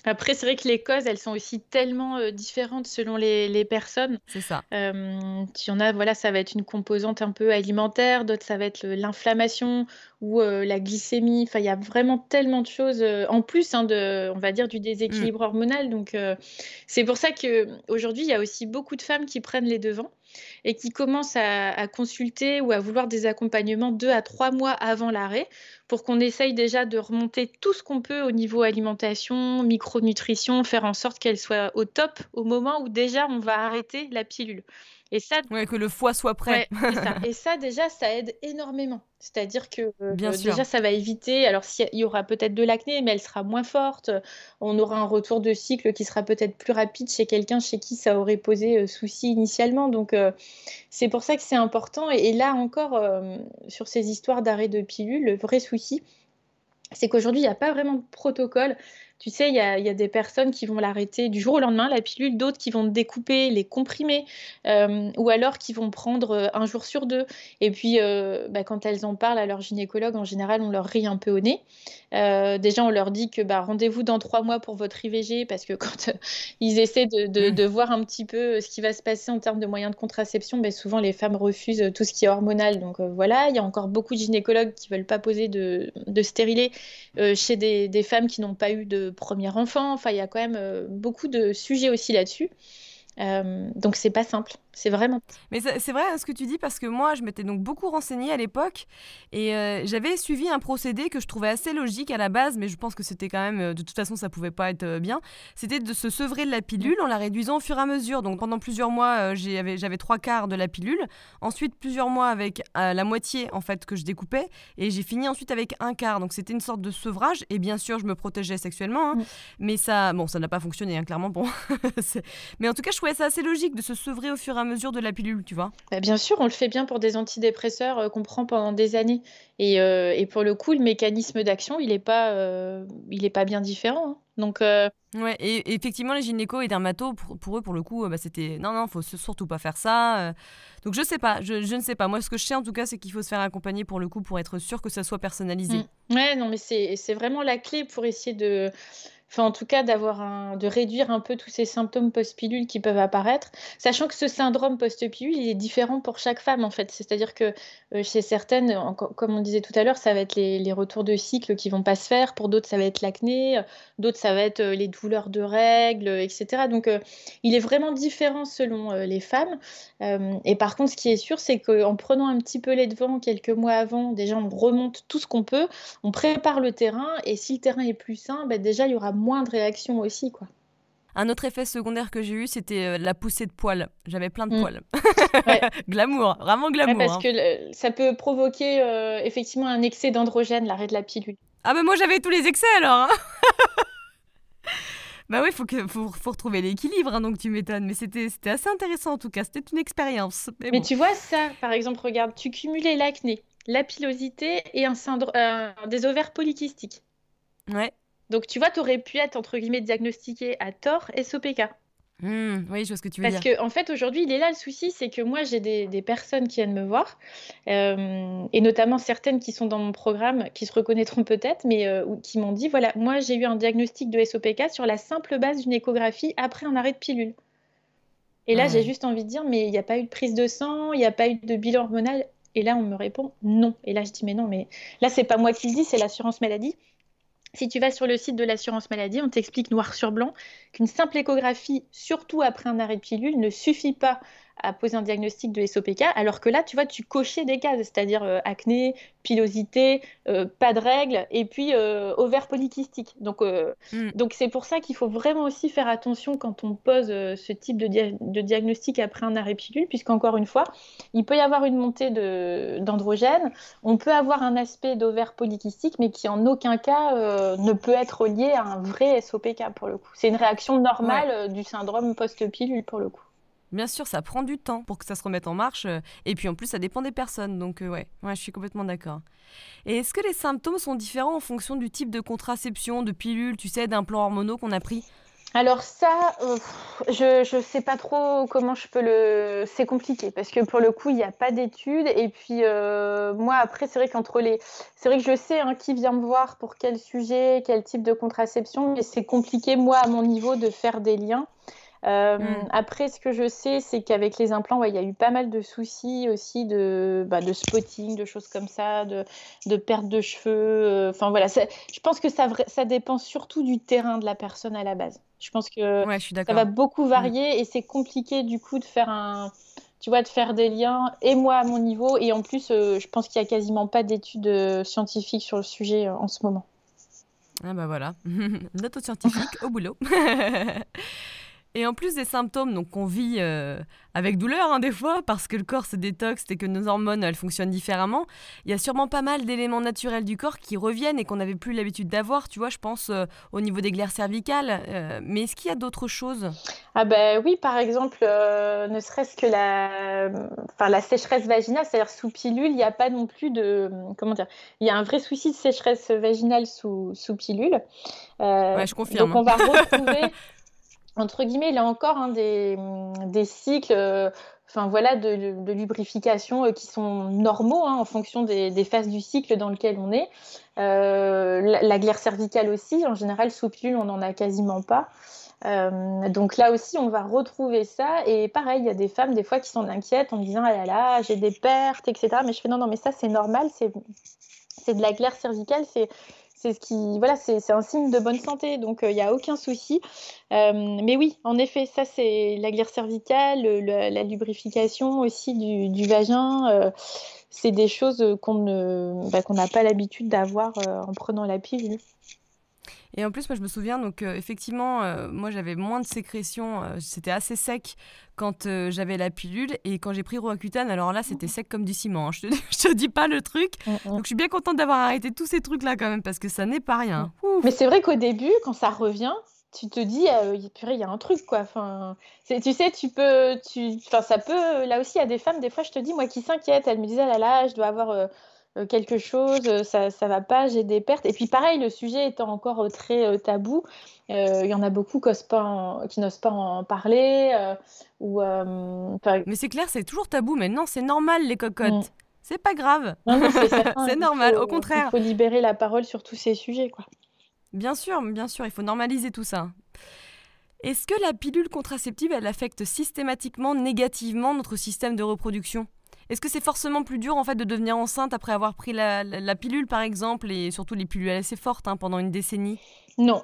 Après, c'est vrai que les causes, elles sont aussi tellement euh, différentes selon les, personnes. C'est ça. Euh, il y en a, voilà, ça va être une composante un peu alimentaire, d'autres, ça va être l'inflammation ou euh, la glycémie. Enfin, il y a vraiment tellement de choses en plus, hein, de, on va dire, du déséquilibre mm. hormonal. Donc, c'est pour ça qu'aujourd'hui, il y a aussi beaucoup de femmes qui prennent les devants et qui commencent à, consulter ou à vouloir des accompagnements deux à trois mois avant l'arrêt pour qu'on essaye déjà de remonter tout ce qu'on peut au niveau alimentation, micronutrition, faire en sorte qu'elle soit au top au moment où déjà on va arrêter la pilule. Et ça, ouais, que le foie soit prêt. ça. Et ça, déjà, ça aide énormément. C'est-à-dire que euh, déjà, ça va éviter. Alors, il y aura peut-être de l'acné, mais elle sera moins forte. On aura un retour de cycle qui sera peut-être plus rapide chez quelqu'un chez qui ça aurait posé euh, souci initialement. Donc, euh, c'est pour ça que c'est important. Et, là encore, sur ces histoires d'arrêt de pilule, le vrai souci, c'est qu'aujourd'hui, il n'y a pas vraiment de protocole. Tu sais, il y a, des personnes qui vont l'arrêter du jour au lendemain, la pilule, d'autres qui vont découper, les comprimer, euh, ou alors qui vont prendre euh, un jour sur deux. Et puis, euh, bah, quand elles en parlent à leur gynécologue, en général, on leur rit un peu au nez. déjà, on leur dit que bah, rendez-vous dans trois mois pour votre IVG, parce que quand ils essaient de, voir un petit peu ce qui va se passer en termes de moyens de contraception, bah, souvent les femmes refusent tout ce qui est hormonal. Donc voilà, il y a encore beaucoup de gynécologues qui ne veulent pas poser de, de chez des femmes qui n'ont pas eu de premier enfant. Enfin, il y a quand même euh, beaucoup de sujets aussi là-dessus. Euh, donc c'est pas simple. C'est vraiment. Mais c'est vrai hein, ce que tu dis parce que moi, je m'étais donc beaucoup renseignée à l'époque et euh, j'avais suivi un procédé que je trouvais assez logique à la base, mais je pense que c'était quand même, euh, de toute façon, ça pouvait pas être euh, bien. C'était de se sevrer de la pilule en la réduisant au fur et à mesure. Donc pendant plusieurs mois, j'avais trois quarts de la pilule. Ensuite, plusieurs mois avec la moitié en fait que je découpais et j'ai fini ensuite avec un quart. Donc c'était une sorte de sevrage et bien sûr, je me protégeais sexuellement, hein. mm. mais ça, bon, ça n'a pas fonctionné, hein, clairement. Bon, mais en tout cas, je trouvais ça assez logique de se sevrer au fur et à mesure de la pilule, tu vois bah, Bien sûr, on le fait bien pour des antidépresseurs euh, qu'on prend pendant des années. Et, euh, et, pour le coup, le mécanisme d'action, il n'est pas, euh, il pas bien différent. Hein. Donc, ouais, et, effectivement, les gynécos et dermatos, pour, eux, pour le coup, bah, c'était non, non, faut surtout pas faire ça. Donc, je sais pas, je, je, ne sais pas. Moi, ce que je sais en tout cas, c'est qu'il faut se faire accompagner pour le coup, pour être sûr que ça soit personnalisé. Mmh. Ouais, non, mais c'est vraiment la clé pour essayer de enfin en tout cas d'avoir un, de réduire un peu tous ces symptômes post-pilule qui peuvent apparaître, sachant que ce syndrome post-pilule il est différent pour chaque femme en fait. C'est-à-dire que euh, chez certaines, comme on disait tout à l'heure, ça va être les, retours de cycle qui vont pas se faire. Pour d'autres, ça va être l'acné. D'autres, ça va être euh, les douleurs de règles, etc. Donc euh, il est vraiment différent selon les femmes. et par contre, ce qui est sûr, c'est qu'en prenant un petit peu les devants quelques mois avant, déjà on remonte tout ce qu'on peut, on prépare le terrain et si le terrain est plus sain, ben déjà il y aura moins de réactions aussi. quoi. Un autre effet secondaire que j'ai eu, c'était euh, la poussée de poils. J'avais plein de mm. poils. glamour, vraiment glamour. parce hein. que ça peut provoquer euh, effectivement un excès d'androgène, l'arrêt de la pilule. Ah ben moi j'avais tous les excès alors. Hein. bah oui, faut faut, faut retrouver l'équilibre, hein, donc tu m'étonnes. Mais c'était assez intéressant en tout cas. C'était une expérience. Mais, tu vois ça, par exemple, regarde, tu cumulais l'acné, la pilosité et un euh, des ovaires polykystiques. Ouais. Donc, tu vois, tu aurais pu être, entre guillemets, diagnostiqué à tort SOPK. Mmh, oui, je vois ce que tu veux dire. Parce qu'en en fait, aujourd'hui, il est là le souci, c'est que moi, j'ai des, personnes qui viennent me voir, euh, et notamment certaines qui sont dans mon programme, qui se reconnaîtront peut-être, mais euh, qui m'ont dit, voilà, moi, j'ai eu un diagnostic de SOPK sur la simple base d'une échographie après un arrêt de pilule. Et là, j'ai juste envie de dire, mais il n'y a pas eu de prise de sang, il n'y a pas eu de bilan hormonal. Et là, on me répond non. Et là, je dis, mais non, mais là, c'est pas moi qui le dis, c'est l'assurance maladie. Si tu vas sur le site de l'assurance maladie, on t'explique noir sur blanc qu'une simple échographie, surtout après un arrêt de pilule, ne suffit pas à poser un diagnostic de SOPK, alors que là, tu vois, tu cochais des cases, c'est-à-dire euh, acné, pilosité, euh, pas de règles, et puis euh, ovaire polykystique. Donc, mm. donc c'est pour ça qu'il faut vraiment aussi faire attention quand on pose ce type de, de, diagnostic après un arrêt pilule, puisqu'encore une fois, il peut y avoir une montée d'androgène, on peut avoir un aspect d'ovaire polykystique, mais qui en aucun cas ne peut être lié à un vrai SOPK pour le coup. C'est une réaction normale du syndrome post-pilule pour le coup. Bien sûr, ça prend du temps pour que ça se remette en marche. Euh, et puis en plus, ça dépend des personnes. Donc euh, ouais, je suis complètement d'accord. Et est-ce que les symptômes sont différents en fonction du type de contraception, de pilule, tu sais, d'implants hormonaux qu'on a pris? Alors ça, euh, je ne sais pas trop comment je peux le... C'est compliqué parce que pour le coup, il n'y a pas d'études. Et puis moi, après, c'est vrai qu'entre les... C'est vrai que je sais hein, qui vient me voir pour quel sujet, quel type de contraception, mais c'est compliqué, moi, à mon niveau, de faire des liens. Euh, mm. Après, ce que je sais, c'est qu'avec les implants, il y a eu pas mal de soucis aussi de, bah, de spotting, de choses comme ça, de, de perte de cheveux. Euh, enfin voilà, je pense que ça, ça dépend surtout du terrain de la personne à la base. Je pense que ça va beaucoup mm. varier et c'est compliqué du coup de faire un, tu vois, de faire des liens et moi à mon niveau et en plus, euh, je pense qu'il y a quasiment pas d'études scientifiques sur le sujet en ce moment. Ah bah voilà, note scientifique au boulot. Et en plus des symptômes donc qu'on vit euh, avec douleur hein, des fois parce que le corps se détoxe et que nos hormones elles fonctionnent différemment, il y a sûrement pas mal d'éléments naturels du corps qui reviennent et qu'on n'avait plus l'habitude d'avoir. Tu vois, je pense euh, au niveau des glaires cervicales. Euh, mais est-ce qu'il y a d'autres choses? Ah ben oui, par exemple, ne serait-ce que la, enfin la sécheresse vaginale, c'est-à-dire sous pilule, il n'y a pas non plus de, comment dire, il y a un vrai souci de sécheresse vaginale sous, sous pilule. ouais, je confirme. Donc on va retrouver entre guillemets, il a encore hein, des, cycles euh, enfin voilà, de, lubrification euh, qui sont normaux hein, en fonction des, phases du cycle dans lequel on est. Euh, la, glaire cervicale aussi, en général, sous pilule, on n'en a quasiment pas. donc là aussi, on va retrouver ça. Et pareil, il y a des femmes, des fois, qui sont inquiètes en disant Ah là là, j'ai des pertes, etc. Mais je fais Non, non, mais ça, c'est normal, c'est de la glaire cervicale, c'est ce qui, voilà, c'est un signe de bonne santé, donc il euh, n'y a aucun souci. Euh, mais oui, en effet, ça c'est la glaire cervicale, la lubrification aussi du, vagin. Euh, c'est des choses qu'on bah, qu'on n'a pas l'habitude d'avoir en prenant la pilule. Et en plus, moi, je me souviens, donc euh, effectivement, euh, moi, j'avais moins de sécrétion. Euh, c'était assez sec quand j'avais la pilule. Et quand j'ai pris Roaccutane, alors là, c'était sec comme du ciment. Hein. Je, te, te dis pas le truc. Mm, mm. Donc, je suis bien contente d'avoir arrêté tous ces trucs-là quand même, parce que ça n'est pas rien. Mm. Mais c'est vrai qu'au début, quand ça revient, tu te dis, purée, il y a un truc, quoi. Enfin, tu sais, tu peux, tu, enfin, ça peut. Là aussi, il y a des femmes, des fois, je te dis, moi, qui s'inquiètent. Elles me disent, ah là là, je dois avoir euh, quelque chose, euh, ça, ça va pas, j'ai des pertes. Et puis pareil, le sujet étant encore euh, très tabou, il y en a beaucoup qui n'osent pas en parler. ou, Mais c'est clair, c'est toujours tabou, mais non, c'est normal les cocottes. Mm. C'est pas grave. C'est normal, au contraire. Il faut libérer la parole sur tous ces sujets, quoi. Bien sûr, bien sûr, il faut normaliser tout ça. Est-ce que la pilule contraceptive, elle affecte systématiquement négativement notre système de reproduction? Est-ce que c'est forcément plus dur en fait de devenir enceinte après avoir pris la, pilule par exemple et surtout les pilules assez fortes hein, pendant une décennie? Non,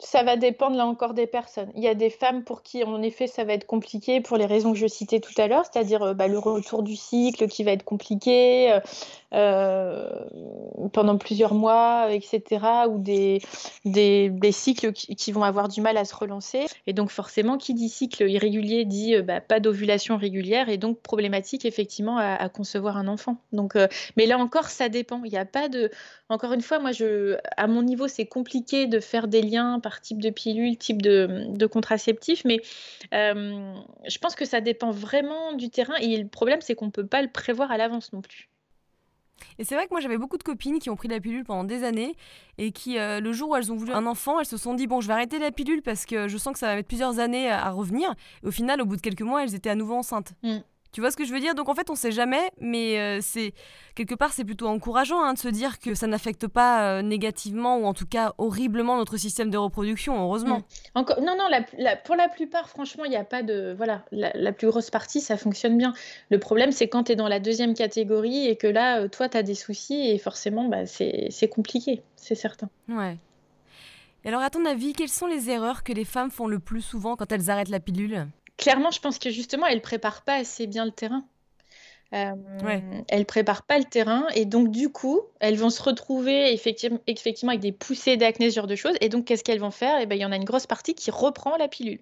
ça va dépendre là encore des personnes. Il y a des femmes pour qui, en effet, ça va être compliqué pour les raisons que je citais tout à l'heure, c'est-à-dire euh, bah, le retour du cycle qui va être compliqué euh, pendant plusieurs mois, etc., ou des, des, cycles qui, vont avoir du mal à se relancer. Et donc, forcément, qui dit cycle irrégulier dit bah, pas d'ovulation régulière et donc problématique, effectivement, à, concevoir un enfant. Donc, mais là encore, ça dépend. Il n'y a pas de. Encore une fois, moi, je, à mon niveau, c'est compliqué de faire des liens type de pilule, type de, contraceptif, mais euh, je pense que ça dépend vraiment du terrain et le problème c'est qu'on ne peut pas le prévoir à l'avance non plus. Et c'est vrai que moi j'avais beaucoup de copines qui ont pris la pilule pendant des années et qui, euh, le jour où elles ont voulu un enfant, elles se sont dit bon, je vais arrêter la pilule parce que je sens que ça va mettre plusieurs années à, revenir. Et au final, au bout de quelques mois, elles étaient à nouveau enceintes. Mm. Tu vois ce que je veux dire? Donc en fait, on sait jamais, mais euh, c'est quelque part, c'est plutôt encourageant hein, de se dire que ça n'affecte pas euh, négativement ou en tout cas horriblement notre système de reproduction, heureusement. Mm. Encore, non, non, pour la plupart, franchement, il n'y a pas de. Voilà, la, plus grosse partie, ça fonctionne bien. Le problème, c'est quand tu es dans la deuxième catégorie et que là, euh, toi, tu as des soucis et forcément, bah, c'est compliqué, c'est certain. Ouais. Et alors, à ton avis, quelles sont les erreurs que les femmes font le plus souvent quand elles arrêtent la pilule? Clairement, je pense que justement, elle prépare pas assez bien le terrain. Euh, Elle prépare pas le terrain et donc du coup, elles vont se retrouver effectivement, effectivement avec des poussées d'acné, ce genre de choses. Et donc, qu'est-ce qu'elles vont faire? Et eh ben, il y en a une grosse partie qui reprend la pilule.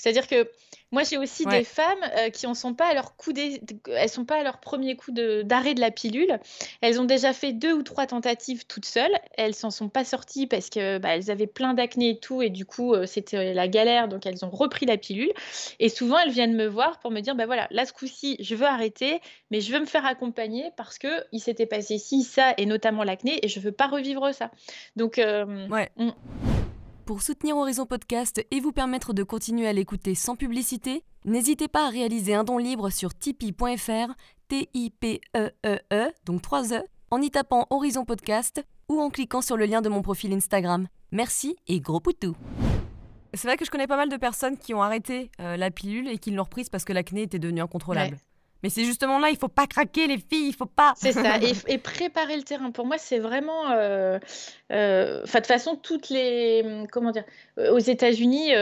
C'est-à-dire que moi, j'ai aussi des femmes euh, qui en sont pas à leur coup elles sont pas à leur premier coup d'arrêt de, la pilule. Elles ont déjà fait deux ou trois tentatives toutes seules. Elles s'en sont pas sorties parce que bah, elles avaient plein d'acné et tout, et du coup euh, c'était la galère. Donc elles ont repris la pilule. Et souvent elles viennent me voir pour me dire bah voilà, là ce coup-ci je veux arrêter, mais je veux me faire accompagner parce que il s'était passé ci, ça et notamment l'acné, et je veux pas revivre ça. Donc euh, ouais. Pour soutenir Horizon Podcast et vous permettre de continuer à l'écouter sans publicité, n'hésitez pas à réaliser un don libre sur tipeee.fr, T-I-P-E-E-E, e e, donc 3 E, en y tapant Horizon Podcast ou en cliquant sur le lien de mon profil Instagram. Merci et gros poutou C'est vrai que je connais pas mal de personnes qui ont arrêté euh, la pilule et qui l'ont reprise parce que l'acné était devenu incontrôlable. Mais c'est justement là, il faut pas craquer les filles, il faut pas. C'est ça, et, préparer le terrain. Pour moi, c'est vraiment. Euh, euh, enfin, de toute façon, toutes les. Comment dire euh, Aux États-Unis,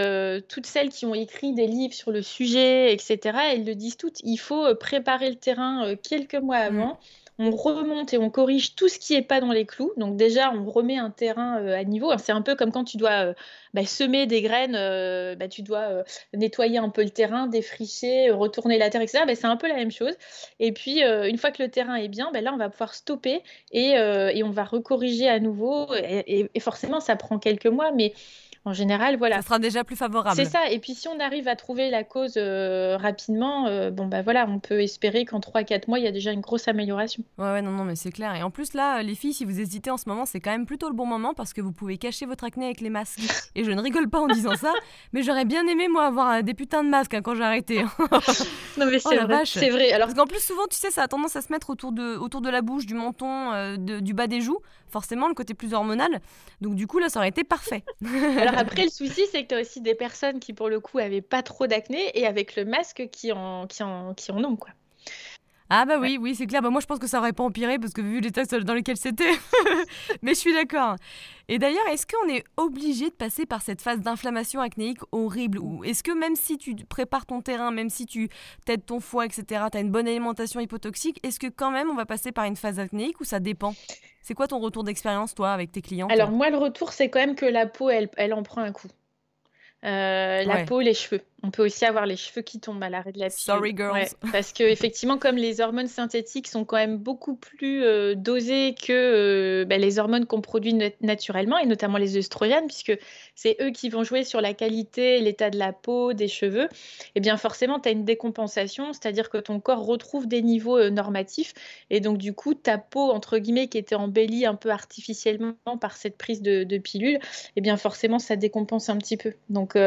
toutes celles qui ont écrit des livres sur le sujet, etc., elles le disent toutes. Il faut préparer le terrain quelques mois mm. On remonte et on corrige tout ce qui n'est pas dans les clous. Donc déjà, on remet un terrain euh, à niveau. C'est un peu comme quand tu dois euh, bah, semer des graines, euh, bah, tu dois nettoyer un peu le terrain, défricher, retourner la terre, etc. Bah, c'est un peu la même chose. Et puis, une fois que le terrain est bien, là, on va pouvoir stopper et, on va recorriger à nouveau. Et, et, forcément, ça prend quelques mois, mais en général, voilà. Ça sera déjà plus favorable. C'est ça. Et puis si on arrive à trouver la cause euh, rapidement, euh, bon bah voilà, on peut espérer qu'en 3-4 mois, il y a déjà une grosse amélioration. Ouais, ouais, non, non, mais c'est clair. Et en plus là, les filles, si vous hésitez en ce moment, c'est quand même plutôt le bon moment parce que vous pouvez cacher votre acné avec les masques. Et je ne rigole pas en disant ça, mais j'aurais bien aimé moi avoir euh, des putains de masques hein, quand j'ai arrêté. non mais c'est oh, vrai. C'est vrai. Alors parce qu'en plus souvent, tu sais, ça a tendance à se mettre autour de, autour de la bouche, du menton, du bas des joues. Forcément, le côté plus hormonal. Donc du coup là, ça aurait été parfait. Alors après, le souci, c'est que tu as aussi des personnes qui, pour le coup, avaient pas trop d'acné et avec le masque qui en, qui en, qui en ont, quoi. Ah bah oui, oui, c'est clair. Bah moi, je pense que ça aurait pas empiré parce que vu les textes dans lesquels c'était. Mais je suis d'accord. Et d'ailleurs, est-ce qu'on est obligé de passer par cette phase d'inflammation acnéique horrible Ou est-ce que même si tu prépares ton terrain, même si tu t'aides ton foie, etc., tu as une bonne alimentation hypotoxique, est-ce que quand même on va passer par une phase acnéique ou ça dépend? C'est quoi ton retour d'expérience, toi, avec tes clients Alors moi, le retour, c'est quand même que la peau, elle, elle en prend un coup. Euh, la peau, les cheveux. On peut aussi avoir les cheveux qui tombent à l'arrêt de la pilule. Sorry girls. parce que effectivement, comme les hormones synthétiques sont quand même beaucoup plus euh, dosées que euh, bah, les hormones qu'on produit naturellement, et notamment les œstrogènes, puisque c'est eux qui vont jouer sur la qualité, l'état de la peau, des cheveux. Et eh bien forcément, tu as une décompensation, c'est-à-dire que ton corps retrouve des niveaux euh, normatifs, et donc du coup, ta peau entre guillemets qui était embellie un peu artificiellement par cette prise de, de pilule, et eh bien forcément, ça décompense un petit peu. Donc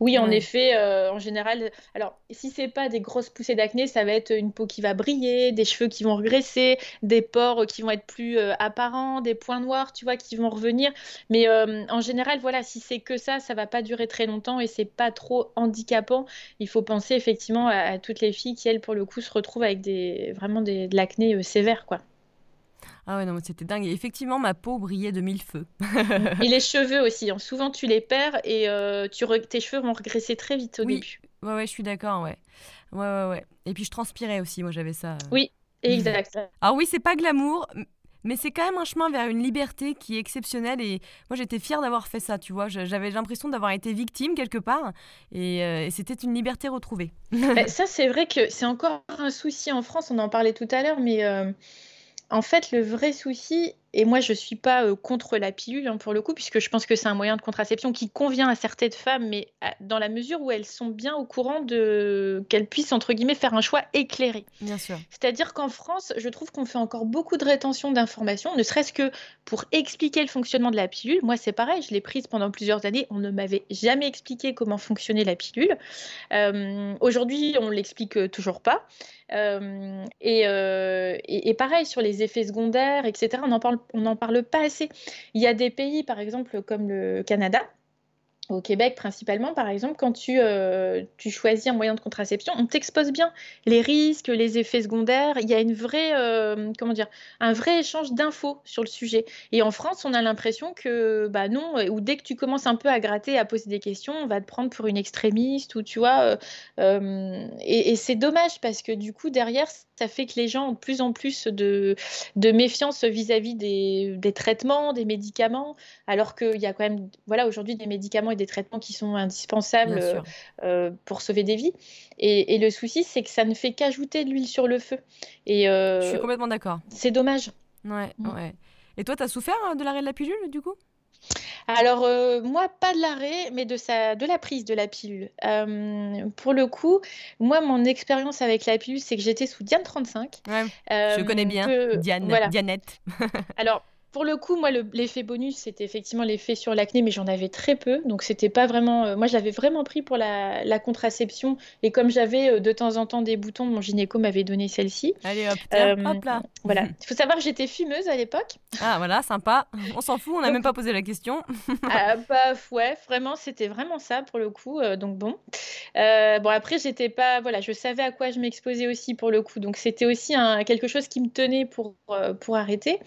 oui, en effet en général, alors si c'est pas des grosses poussées d'acné, ça va être une peau qui va briller, des cheveux qui vont regresser, des pores qui vont être plus apparents, des points noirs, tu vois, qui vont revenir. Mais en général, voilà, si c'est que ça, ça va pas durer très longtemps et c'est pas trop handicapant. Il faut penser effectivement à, toutes les filles qui, elles, pour le coup, se retrouvent avec des, vraiment des, de l'acné sévère, quoi. Ah ouais, non, c'était dingue. effectivement, ma peau brillait de mille feux. et les cheveux aussi. Hein. Souvent, tu les perds et euh, tu tes cheveux vont regresser très vite au début. Ouais, ouais, je suis d'accord, ouais. Ouais, ouais, ouais. Et puis, je transpirais aussi. Moi, j'avais ça. Euh. Oui, exact. Alors oui, c'est pas glamour, mais c'est quand même un chemin vers une liberté qui est exceptionnelle. Et moi, j'étais fière d'avoir fait ça, tu vois. J'avais l'impression d'avoir été victime quelque part. Et, euh, c'était une liberté retrouvée. ça, c'est vrai que c'est encore un souci en France. On en parlait tout à l'heure, mais en fait, le vrai souci, et moi je ne suis pas euh, contre la pilule hein, pour le coup, puisque je pense que c'est un moyen de contraception qui convient à certaines femmes, mais dans la mesure où elles sont bien au courant de qu'elles puissent entre guillemets faire un choix éclairé. Bien sûr. C'est-à-dire qu'en France, je trouve qu'on fait encore beaucoup de rétention d'informations, ne serait-ce que pour expliquer le fonctionnement de la pilule. Moi, c'est pareil, je l'ai prise pendant plusieurs années, on ne m'avait jamais expliqué comment fonctionnait la pilule. Euh, aujourd'hui, on l'explique euh, toujours pas. Euh, euh, et, pareil, sur les effets secondaires, etc., on n'en parle, parle pas assez. Il y a des pays, par exemple, comme le Canada, au Québec principalement, par exemple, quand tu, euh, tu choisis un moyen de contraception, on t'expose bien les risques, les effets secondaires. Il y a une vraie, euh, comment dire, un vrai échange d'infos sur le sujet. Et en France, on a l'impression que, bah non, ou dès que tu commences un peu à gratter, à poser des questions, on va te prendre pour une extrémiste ou tu vois. Euh, et, c'est dommage parce que du coup, derrière, ça fait que les gens ont de plus en plus de, de méfiance vis-à-vis des, des, traitements, des médicaments, alors qu'il y a quand même, voilà, aujourd'hui des médicaments des traitements qui sont indispensables euh, pour sauver des vies. Et, le souci, c'est que ça ne fait qu'ajouter de l'huile sur le feu. Et, euh, Je suis complètement d'accord. C'est dommage. Ouais, mm. ouais. Et toi, tu as souffert hein, de l'arrêt de la pilule, du coup? Alors euh, moi, pas de l'arrêt, mais de, sa, de la prise de la pilule. pour le coup, moi, mon expérience avec la pilule, c'est que j'étais sous Diane 35. Ouais, je connais bien, Diane, Dianette. Alors, pour le coup, moi, l'effet bonus, c'était effectivement l'effet sur l'acné, mais j'en avais très peu. Donc, c'était pas vraiment. Euh, moi, je l'avais vraiment pris pour la, contraception. Et comme j'avais euh, de temps en temps des boutons, mon gynéco m'avait donné celle-ci. Allez, hop, euh, hop là. Voilà. Il faut savoir que j'étais fumeuse à l'époque. Ah, voilà, sympa. On s'en fout, on n'a même pas posé la question. ah, bah, ouais, vraiment, c'était vraiment ça pour le coup. donc, bon. bon, après, j'étais pas. Voilà, je savais à quoi je m'exposais aussi pour le coup. Donc, c'était aussi un, quelque chose qui me tenait pour, pour arrêter.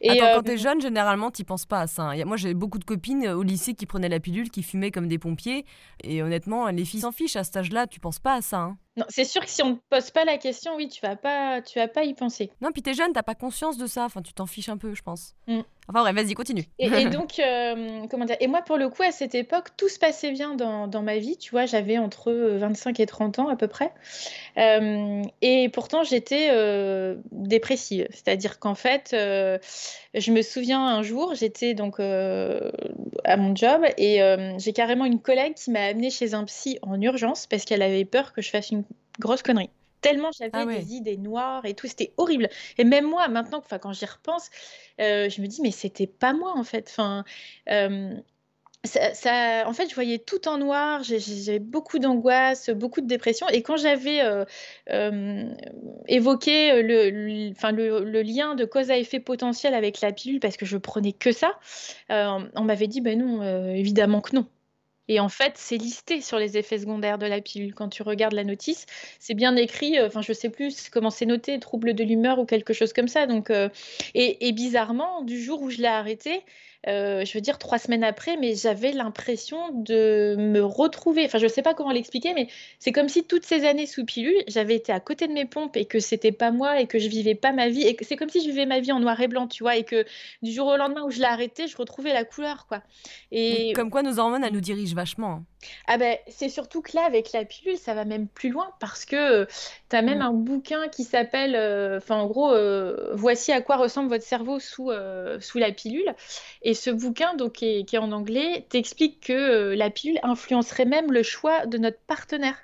Et, t'es jeune, généralement, t'y penses pas à ça. Hein. Moi, j'ai beaucoup de copines au lycée qui prenaient la pilule, qui fumaient comme des pompiers. Et honnêtement, les filles s'en fichent à cet âge-là, tu penses pas à ça. Hein. Non, c'est sûr que si on ne pose pas la question, oui, tu vas pas, tu vas pas y penser. Non, puis t'es jeune, t'as pas conscience de ça. Enfin, tu t'en fiches un peu, je pense. Mm. Enfin, bref, vas-y, continue. Et, donc, euh, comment dire Et moi, pour le coup, à cette époque, tout se passait bien dans, dans ma vie. Tu vois, j'avais entre 25 et 30 ans à peu près. Euh, et pourtant, j'étais euh, dépressive. C'est-à-dire qu'en fait, je me souviens un jour, j'étais donc à mon job et j'ai carrément une collègue qui m'a amenée chez un psy en urgence parce qu'elle avait peur que je fasse une grosse connerie. Tellement j'avais ah des idées noires et tout, c'était horrible. Et même moi, maintenant, quand j'y repense, euh, je me dis, mais c'était pas moi en fait. Enfin, euh, ça, en fait, je voyais tout en noir, j'avais beaucoup d'angoisse, beaucoup de dépression. Et quand j'avais euh, évoqué le, le, lien de cause à effet potentiel avec la pilule, parce que je prenais que ça, on m'avait dit, ben non, évidemment que non. Et en fait, c'est listé sur les effets secondaires de la pilule. Quand tu regardes la notice, c'est bien écrit. Euh, enfin, je sais plus comment c'est noté, trouble de l'humeur ou quelque chose comme ça. Donc, euh, et, et, bizarrement, du jour où je l'ai arrêté, euh, je veux dire trois semaines après, mais j'avais l'impression de me retrouver. Enfin, je ne sais pas comment l'expliquer, mais c'est comme si toutes ces années sous pilule, j'avais été à côté de mes pompes et que c'était pas moi et que je vivais pas ma vie et c'est comme si je vivais ma vie en noir et blanc, tu vois, et que du jour au lendemain où je l'ai arrêté, je retrouvais la couleur, quoi. Et comme quoi nos hormones, elles nous dirigent vachement. Hein. Ah ben, c'est surtout que là, avec la pilule, ça va même plus loin parce que euh, tu as même mm. un bouquin qui s'appelle, euh, enfin en gros, voici à quoi ressemble votre cerveau sous, sous la pilule. Et et ce bouquin, donc, qui est, en anglais, t'explique que euh, la pilule influencerait même le choix de notre partenaire.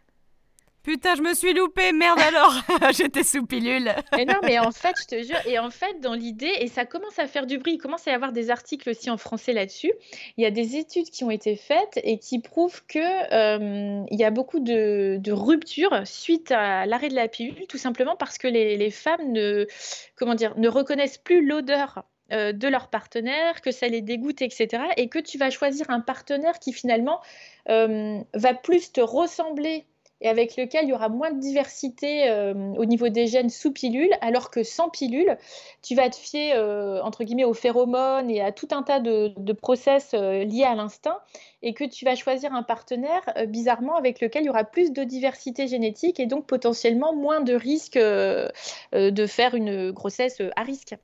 Putain, je me suis loupée, merde alors, j'étais sous pilule. Et non, mais en fait, je te jure, et en fait, dans l'idée, et ça commence à faire du bruit, il commence à y avoir des articles aussi en français là-dessus. Il y a des études qui ont été faites et qui prouvent que euh, y a beaucoup de, de, ruptures suite à l'arrêt de la pilule, tout simplement parce que les, les femmes ne, comment dire, ne reconnaissent plus l'odeur euh, de leur partenaire, que ça les dégoûte, etc. Et que tu vas choisir un partenaire qui finalement euh, va plus te ressembler et avec lequel il y aura moins de diversité euh, au niveau des gènes sous pilule, alors que sans pilule, tu vas te fier entre guillemets aux phéromones et à tout un tas de, process euh, liés à l'instinct, et que tu vas choisir un partenaire bizarrement avec lequel il y aura plus de diversité génétique et donc potentiellement moins de risque de faire une grossesse à risque.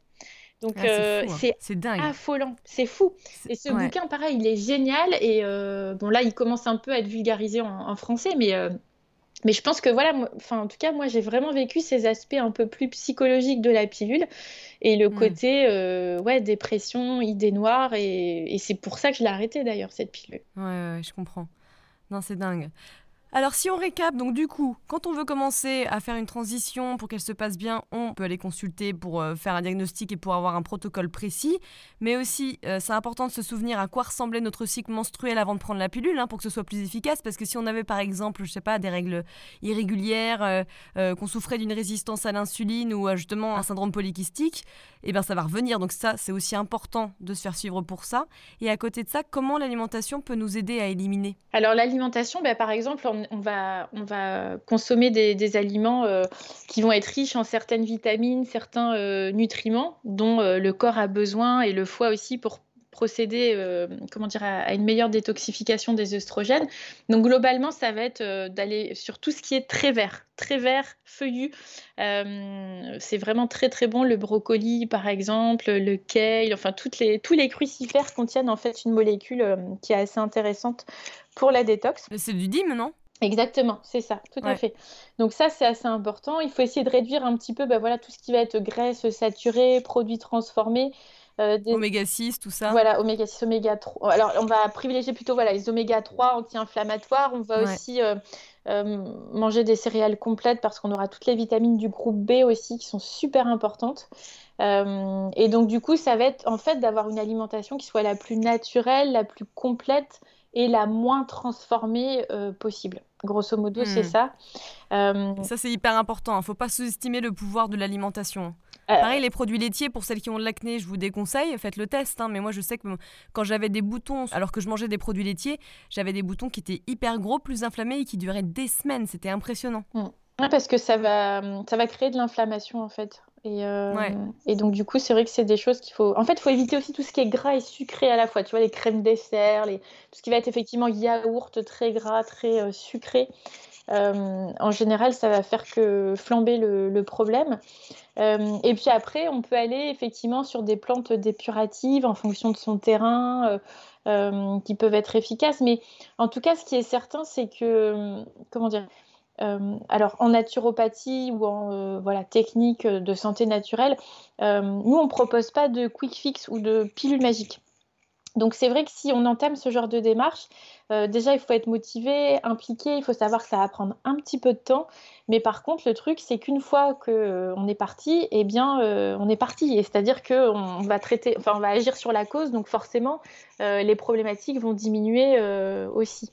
Donc ah, c'est hein. affolant, c'est fou. Et ce bouquin, pareil, il est génial. Et bon là, il commence un peu à être vulgarisé en, en français, mais mais je pense que voilà, enfin en tout cas moi j'ai vraiment vécu ces aspects un peu plus psychologiques de la pilule et le hmm. côté euh, ouais dépression, idées noires et, et c'est pour ça que je l'ai arrêté d'ailleurs cette pilule. Ouais, ouais, je comprends. Non c'est dingue. Alors si on récap, donc du coup, quand on veut commencer à faire une transition pour qu'elle se passe bien, on peut aller consulter pour euh, faire un diagnostic et pour avoir un protocole précis. Mais aussi, euh, c'est important de se souvenir à quoi ressemblait notre cycle menstruel avant de prendre la pilule, hein, pour que ce soit plus efficace. Parce que si on avait par exemple, je sais pas, des règles irrégulières, euh, qu'on souffrait d'une résistance à l'insuline ou justement un syndrome polykystique, eh bien ça va revenir. Donc ça, c'est aussi important de se faire suivre pour ça. Et à côté de ça, comment l'alimentation peut nous aider à éliminer? Alors l'alimentation, ben, par exemple, on va, on va consommer des, aliments euh, qui vont être riches en certaines vitamines, certains euh, nutriments dont euh, le corps a besoin et le foie aussi pour procéder comment dire, à, une meilleure détoxification des œstrogènes. Donc globalement, ça va être d'aller sur tout ce qui est très vert, très vert, feuillu. c'est vraiment très très bon. Le brocoli, par exemple, le kale, enfin les, tous les crucifères contiennent en fait une molécule qui est assez intéressante pour la détox. C'est du dîme, non? Exactement, c'est ça, tout à fait. Donc ça, c'est assez important. Il faut essayer de réduire un petit peu bah, voilà, tout ce qui va être graisse saturée, produits transformés. Euh, oméga 6, tout ça. Voilà, oméga 6, oméga 3. Alors, on va privilégier plutôt voilà, les oméga 3 anti-inflammatoires. On va aussi euh, euh, manger des céréales complètes parce qu'on aura toutes les vitamines du groupe B aussi qui sont super importantes. et donc, du coup, ça va être en fait d'avoir une alimentation qui soit la plus naturelle, la plus complète et la moins transformée euh, possible. Grosso modo, c'est hmm. ça. Euh, ça, c'est hyper important. Il ne faut pas sous-estimer le pouvoir de l'alimentation. Euh, Pareil, les produits laitiers, pour celles qui ont de l'acné, je vous déconseille, faites le test. Hein. mais moi, je sais que quand j'avais des boutons, alors que je mangeais des produits laitiers, j'avais des boutons qui étaient hyper gros, plus inflammés et qui duraient des semaines. C'était impressionnant. Hmm. parce que ça va, ça va créer de l'inflammation, en fait. Et, euh, et, donc, du coup, c'est vrai que c'est des choses qu'il faut. En fait, il faut éviter aussi tout ce qui est gras et sucré à la fois. Tu vois, les crèmes dessert, les... tout ce qui va être effectivement yaourt, très gras, très euh, sucré. Euh, en général, ça va faire que flamber le, le problème. et puis après, on peut aller effectivement sur des plantes dépuratives en fonction de son terrain. qui peuvent être efficaces. Mais en tout cas, ce qui est certain, c'est que, comment dire, euh, alors en naturopathie ou en euh, voilà, technique de santé naturelle, euh, nous on ne propose pas de quick fix ou de pilule magique. Donc c'est vrai que si on entame ce genre de démarche, déjà il faut être motivé, impliqué, il faut savoir que ça va prendre un petit peu de temps. Mais par contre, le truc, c'est qu'une fois qu'on euh, est parti, eh bien, euh, on est parti. Et c'est-à-dire qu'on va traiter, enfin, on va agir sur la cause, donc forcément, les problématiques vont diminuer aussi.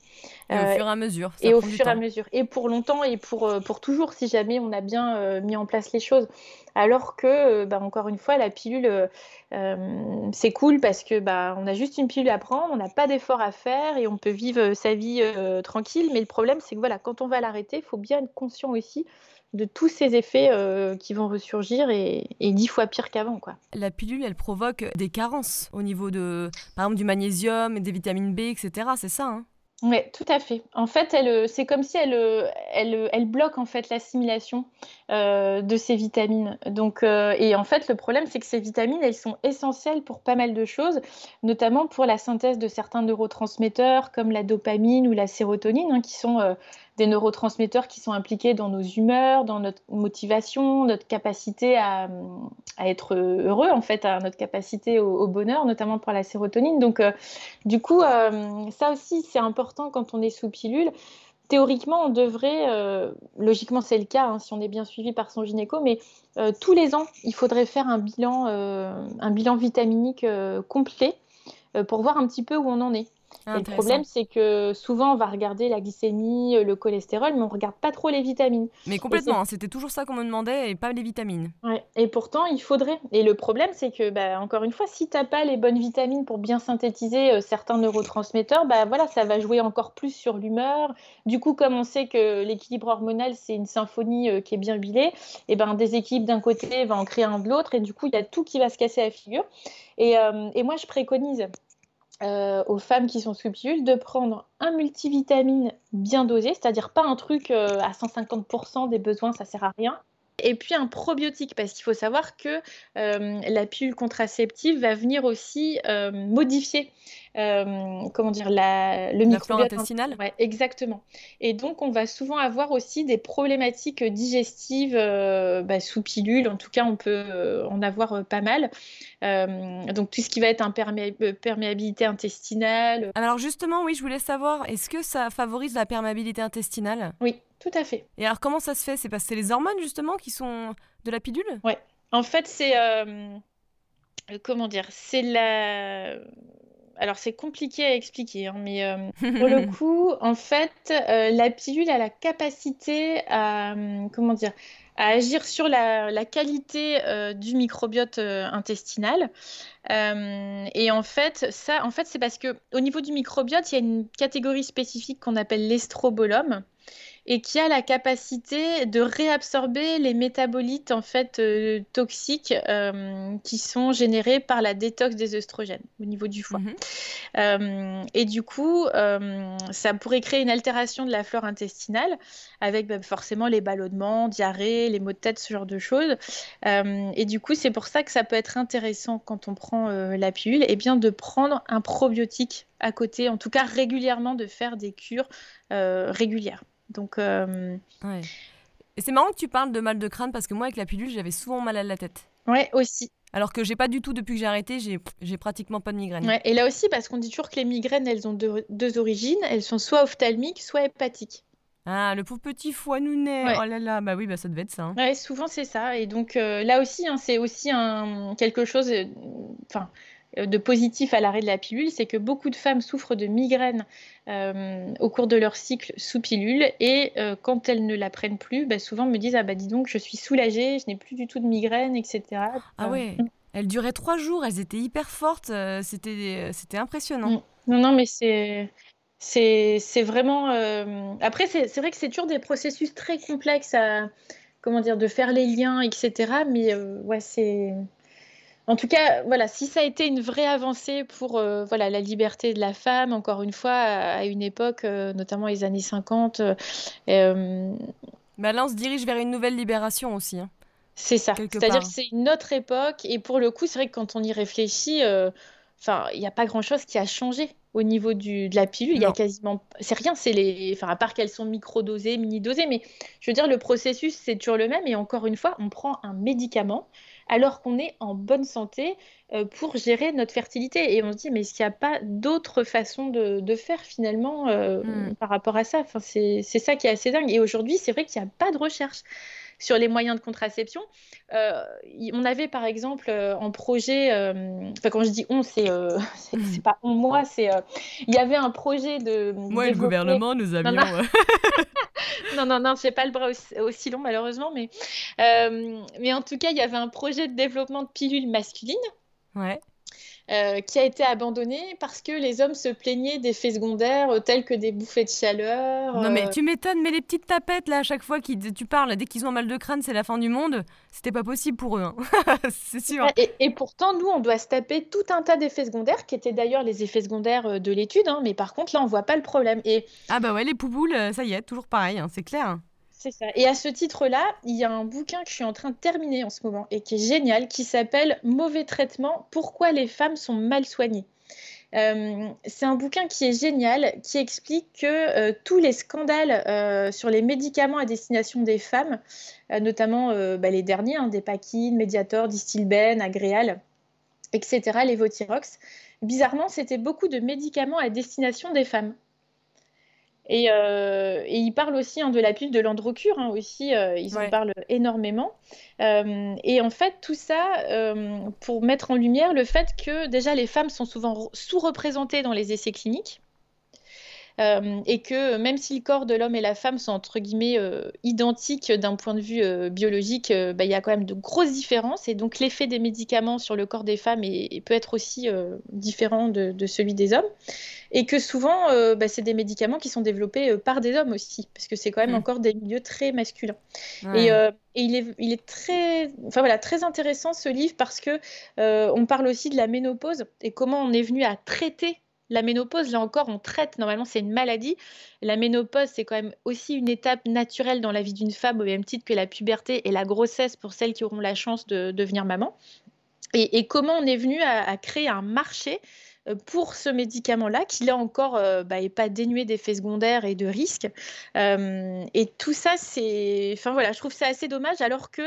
Et au fur et à mesure. et au fur et à mesure. Et pour longtemps et pour, pour toujours, si jamais on a bien mis en place les choses. Alors que, bah, encore une fois, la pilule, c'est cool parce que bah, on a juste une pilule à prendre, on n'a pas d'effort à faire et on peut vivre sa vie tranquille. Mais le problème, c'est que voilà, quand on va l'arrêter, il faut bien être conscient aussi de tous ces effets qui vont ressurgir et, dix fois pire qu'avant. quoi. La pilule, elle provoque des carences au niveau de, par exemple, du magnésium et des vitamines B, etc. C'est ça hein? Oui, tout à fait. En fait, elle, c'est comme si elle, elle, elle bloque en fait l'assimilation euh, de ces vitamines. Donc, euh, et en fait, le problème, c'est que ces vitamines, elles sont essentielles pour pas mal de choses, notamment pour la synthèse de certains neurotransmetteurs comme la dopamine ou la sérotonine, hein, qui sont euh, des neurotransmetteurs qui sont impliqués dans nos humeurs, dans notre motivation, notre capacité à, être heureux, en fait, à notre capacité au, bonheur, notamment pour la sérotonine. Donc, du coup, ça aussi, c'est important quand on est sous pilule théoriquement, on devrait, euh, logiquement c'est le cas hein, si on est bien suivi par son gynéco, mais euh, tous les ans, il faudrait faire un bilan, un bilan vitaminique complet pour voir un petit peu où on en est. Ah, le problème, c'est que souvent, on va regarder la glycémie, euh, le cholestérol, mais on ne regarde pas trop les vitamines. Mais complètement, hein, c'était toujours ça qu'on me demandait et pas les vitamines. Ouais. Et pourtant, il faudrait. Et le problème, c'est que, bah, encore une fois, si tu n'as pas les bonnes vitamines pour bien synthétiser euh, certains neurotransmetteurs, bah, voilà, ça va jouer encore plus sur l'humeur. Du coup, comme on sait que l'équilibre hormonal, c'est une symphonie euh, qui est bien huilée, et ben, un déséquilibre d'un côté va en créer un de l'autre, et du coup, il y a tout qui va se casser à la figure. Et, et moi, je préconise euh, aux femmes qui sont sous de prendre un multivitamine bien dosé, c'est-à-dire pas un truc euh, à 150% des besoins, ça sert à rien. Et puis un probiotique, parce qu'il faut savoir que euh, la pilule contraceptive va venir aussi modifier euh, comment dire, la, le microbiote intestinal. Ouais, exactement. Et donc, on va souvent avoir aussi des problématiques digestives euh, bah, sous pilule. En tout cas, on peut euh, en avoir pas mal. donc, tout ce qui va être perméabilité intestinale. Alors, justement, oui, je voulais savoir, est-ce que ça favorise la perméabilité intestinale? Oui, tout à fait. Et alors, comment ça se fait? C'est parce que c'est les hormones, justement, qui sont de la pilule? Oui. En fait, c'est comment dire, c'est la alors c'est compliqué à expliquer, hein, mais euh, pour le coup, en fait, euh, la pilule a la capacité à, comment dire, à agir sur la, qualité euh, du microbiote intestinal. et en fait, ça, en fait, c'est parce que au niveau du microbiote, il y a une catégorie spécifique qu'on appelle l'estrobolome et qui a la capacité de réabsorber les métabolites en fait euh, toxiques euh, qui sont générés par la détox des œstrogènes au niveau du foie. Mhm. Euh, et du coup, ça pourrait créer une altération de la flore intestinale avec bah, forcément les ballonnements, diarrhée, les maux de tête, ce genre de choses. et du coup, c'est pour ça que ça peut être intéressant quand on prend la pilule, et eh bien de prendre un probiotique à côté, en tout cas régulièrement de faire des cures régulières. Donc. Euh, Et c'est marrant que tu parles de mal de crâne parce que moi, avec la pilule, j'avais souvent mal à la tête. Ouais, aussi. Alors que j'ai pas du tout, depuis que j'ai arrêté, j'ai pratiquement pas de migraine. Ouais, et là aussi, parce qu'on dit toujours que les migraines, elles ont deux, origines. Elles sont soit ophtalmiques, soit hépatiques. Ah, le pauvre petit foie nounet. Oh là là, bah oui, bah ça devait être ça. Hein. Ouais, souvent c'est ça. Et donc euh, là aussi, hein, c'est aussi un, quelque chose. Euh, enfin, euh, de positif à l'arrêt de la pilule, c'est que beaucoup de femmes souffrent de migraines euh, au cours de leur cycle sous pilule et euh, quand elles ne la prennent plus, bah, souvent me disent ah bah dis donc je suis soulagée, je n'ai plus du tout de migraine, etc. Ah ouais. Elles duraient trois jours, elles étaient hyper fortes, c'était c'était impressionnant. Mm. Non non mais c'est c'est vraiment après c'est vrai que c'est toujours des processus très complexes à comment dire de faire les liens etc. Mais ouais c'est en tout cas, voilà, si ça a été une vraie avancée pour euh, voilà, la liberté de la femme, encore une fois, à, une époque, euh, notamment les années 50. Euh, bah là, on se dirige vers une nouvelle libération aussi. Hein, c'est ça. C'est-à-dire que c'est une autre époque. Et pour le coup, c'est vrai que quand on y réfléchit, enfin, il n'y a pas grand-chose qui a changé au niveau du, de la pilule. Il y a quasiment. C'est rien, c'est les. Enfin, à part qu'elles sont micro-dosées, mini-dosées. Mais je veux dire, le processus, c'est toujours le même. Et encore une fois, on prend un médicament alors qu'on est en bonne santé euh, pour gérer notre fertilité. Et on se dit, mais est-ce qu'il n'y a pas d'autres façons de, faire finalement euh, hmm. par rapport à ça? Enfin, C'est ça qui est assez dingue. Et aujourd'hui, c'est vrai qu'il n'y a pas de recherche sur les moyens de contraception. Euh, on avait par exemple en projet, enfin quand je dis on, c'est pas on moi, c'est il y avait un projet de. Moi et le gouvernement, nous avions. non, non, non, j'ai pas le bras aussi, long malheureusement, mais, euh, mais en tout cas, il y avait un projet de développement de pilules masculines. Ouais. Euh, qui a été abandonné parce que les hommes se plaignaient d'effets secondaires euh, tels que des bouffées de chaleur. Non mais tu m'étonnes, mais les petites tapettes là à chaque fois que tu parles, dès qu'ils ont mal de crâne, c'est la fin du monde. C'était pas possible pour eux, hein. c'est sûr. Et, pourtant, nous, on doit se taper tout un tas d'effets secondaires, qui étaient d'ailleurs les effets secondaires de l'étude, hein, mais par contre là, on voit pas le problème. Et... Ah bah ouais, les pouboules, ça y est, toujours pareil, hein, c'est clair. Et à ce titre-là, il y a un bouquin que je suis en train de terminer en ce moment et qui est génial, qui s'appelle Mauvais traitement, pourquoi les femmes sont mal soignées. Euh, c'est un bouquin qui est génial, qui explique que euh, tous les scandales euh, sur les médicaments à destination des femmes, notamment bah, les derniers, hein, des Paquines, Mediator, Distilben, Agréal, etc., les Votirox, bizarrement, c'était beaucoup de médicaments à destination des femmes. Et, et ils parlent aussi hein, de la pilule de l'androcure, hein, aussi, ils en parlent énormément. et en fait, tout ça pour mettre en lumière le fait que déjà les femmes sont souvent sous-représentées dans les essais cliniques. Euh, et que même si le corps de l'homme et la femme sont entre guillemets euh, identiques d'un point de vue euh, biologique, bah, il y a quand même de grosses différences. Et donc l'effet des médicaments sur le corps des femmes peut être aussi différent de, celui des hommes. Et que souvent bah, c'est des médicaments qui sont développés par des hommes aussi parce que c'est quand même mm. encore des milieux très masculins. Et, il, est, il est très enfin voilà très intéressant ce livre parce que on parle aussi de la ménopause et comment on est venu à traiter la ménopause, là encore, on traite, normalement c'est une maladie. La ménopause, c'est quand même aussi une étape naturelle dans la vie d'une femme, au même titre que la puberté et la grossesse pour celles qui auront la chance de devenir maman. Et, comment on est venu à créer un marché pour ce médicament-là, qui là encore n'est euh, bah, pas dénué d'effets secondaires et de risques. Euh, et tout ça, c'est, enfin voilà, je trouve ça assez dommage, alors que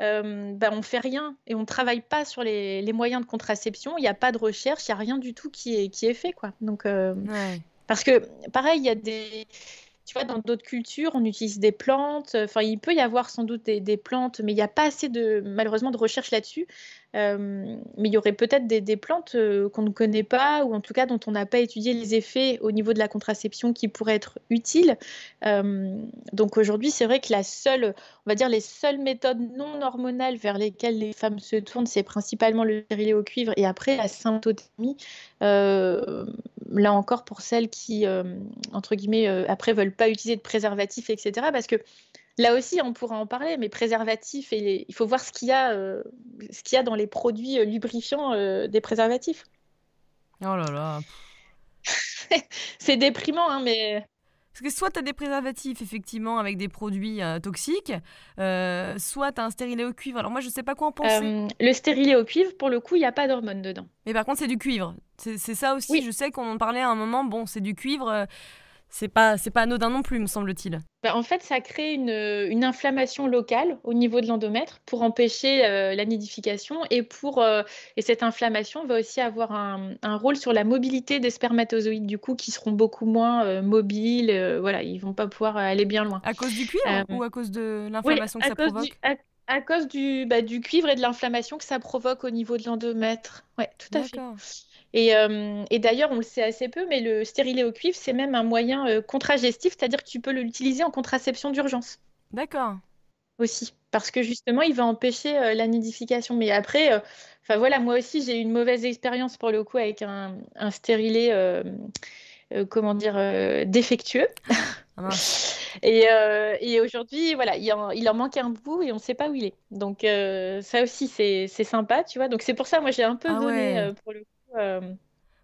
euh, bah, on fait rien et on ne travaille pas sur les, moyens de contraception. Il n'y a pas de recherche, il n'y a rien du tout qui est, qui est fait, quoi. Donc, parce que pareil, il y a des tu vois, dans d'autres cultures, on utilise des plantes. Enfin, il peut y avoir sans doute des, plantes, mais il n'y a pas assez de, malheureusement, de recherche là-dessus. Euh, mais il y aurait peut-être des, plantes euh, qu'on ne connaît pas, ou en tout cas dont on n'a pas étudié les effets au niveau de la contraception qui pourraient être utiles. Euh, donc aujourd'hui, c'est vrai que la seule, on va dire, les seules méthodes non hormonales vers lesquelles les femmes se tournent, c'est principalement le stérilet au cuivre et après la symptothermie. là encore, pour celles qui, entre guillemets, après veulent pas utiliser de préservatif, etc. Parce que Là aussi, on pourra en parler, mais préservatifs, et il faut voir ce qu'il y, a, euh, ce qu'il y a dans les produits euh, lubrifiants euh, des préservatifs. Oh là là. c'est déprimant, hein, mais. Parce que soit tu as des préservatifs, effectivement, avec des produits toxiques, soit tu as un stérilet au cuivre. Alors moi, je sais pas quoi en penser. le stérilet au cuivre, pour le coup, il n'y a pas d'hormones dedans. Mais par contre, c'est du cuivre. C'est, ça aussi. Oui. Je sais qu'on en parlait à un moment. Bon, c'est du cuivre c'est pas c'est pas anodin non plus, me semble-t-il. Bah, en fait, ça crée une, une, inflammation locale au niveau de l'endomètre pour empêcher euh, la nidification et pour euh, et cette inflammation va aussi avoir un, un, rôle sur la mobilité des spermatozoïdes du coup qui seront beaucoup moins euh, mobiles. voilà, ils vont pas pouvoir aller bien loin. À cause du cuivre ou à cause de l'inflammation que ça provoque? à, cause du, bah, du cuivre et de l'inflammation que ça provoque au niveau de l'endomètre. Ouais, tout à fait. Euh, et, d'ailleurs, on le sait assez peu, mais le stérilet au cuivre, c'est même un moyen euh, contragestif, c'est-à-dire que tu peux l'utiliser en contraception d'urgence. D'accord. Aussi, parce que justement, il va empêcher euh, la nidification. Mais après, enfin voilà, moi aussi, j'ai eu une mauvaise expérience pour le coup avec un, un stérilet, comment dire, défectueux. Ah et, et aujourd'hui, voilà, il en, il en, manque un bout et on ne sait pas où il est. Donc ça aussi, c'est sympa, tu vois. Donc c'est pour ça, moi, j'ai un peu ah donné pour le coup euh,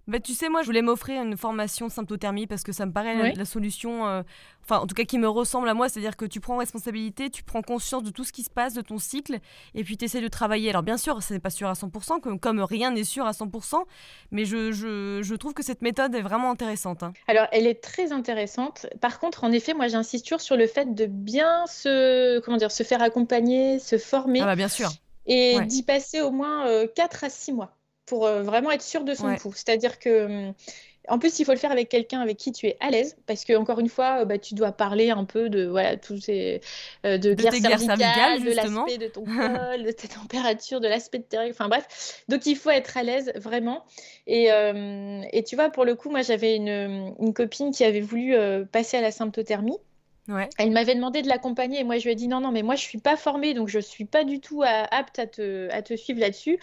bah, tu sais, moi, je voulais m'offrir une formation symptothermie parce que ça me paraît la, solution, euh, enfin, en tout cas, qui me ressemble à moi. C'est-à-dire que tu prends responsabilité, tu prends conscience de tout ce qui se passe, de ton cycle, et puis tu essaies de travailler. Alors, bien sûr, ce n'est pas sûr à 100%, comme, comme rien n'est sûr à 100%, mais je, je, je, trouve que cette méthode est vraiment intéressante. Hein. Alors, elle est très intéressante. Par contre, en effet, moi, j'insiste toujours sur le fait de bien se, comment dire, se faire accompagner, se former. Ah, bah, bien sûr. Et d'y passer au moins 4 euh, à 6 mois pour euh, vraiment être sûr de son coup. C'est-à-dire que hum, en plus, il faut le faire avec quelqu'un avec qui tu es à l'aise, parce que encore une fois, euh, bah, tu dois parler un peu de voilà tous ces euh, de, de cervicales, de l'aspect de ton col, de tes températures, de l'aspect de tes règles. Enfin bref, donc il faut être à l'aise vraiment. Et, et tu vois, pour le coup, moi j'avais une, une, copine qui avait voulu passer à la symptothermie. Elle m'avait demandé de l'accompagner et moi je lui ai dit non, non, mais moi je suis pas formée donc je suis pas du tout apte à te, à te suivre là-dessus.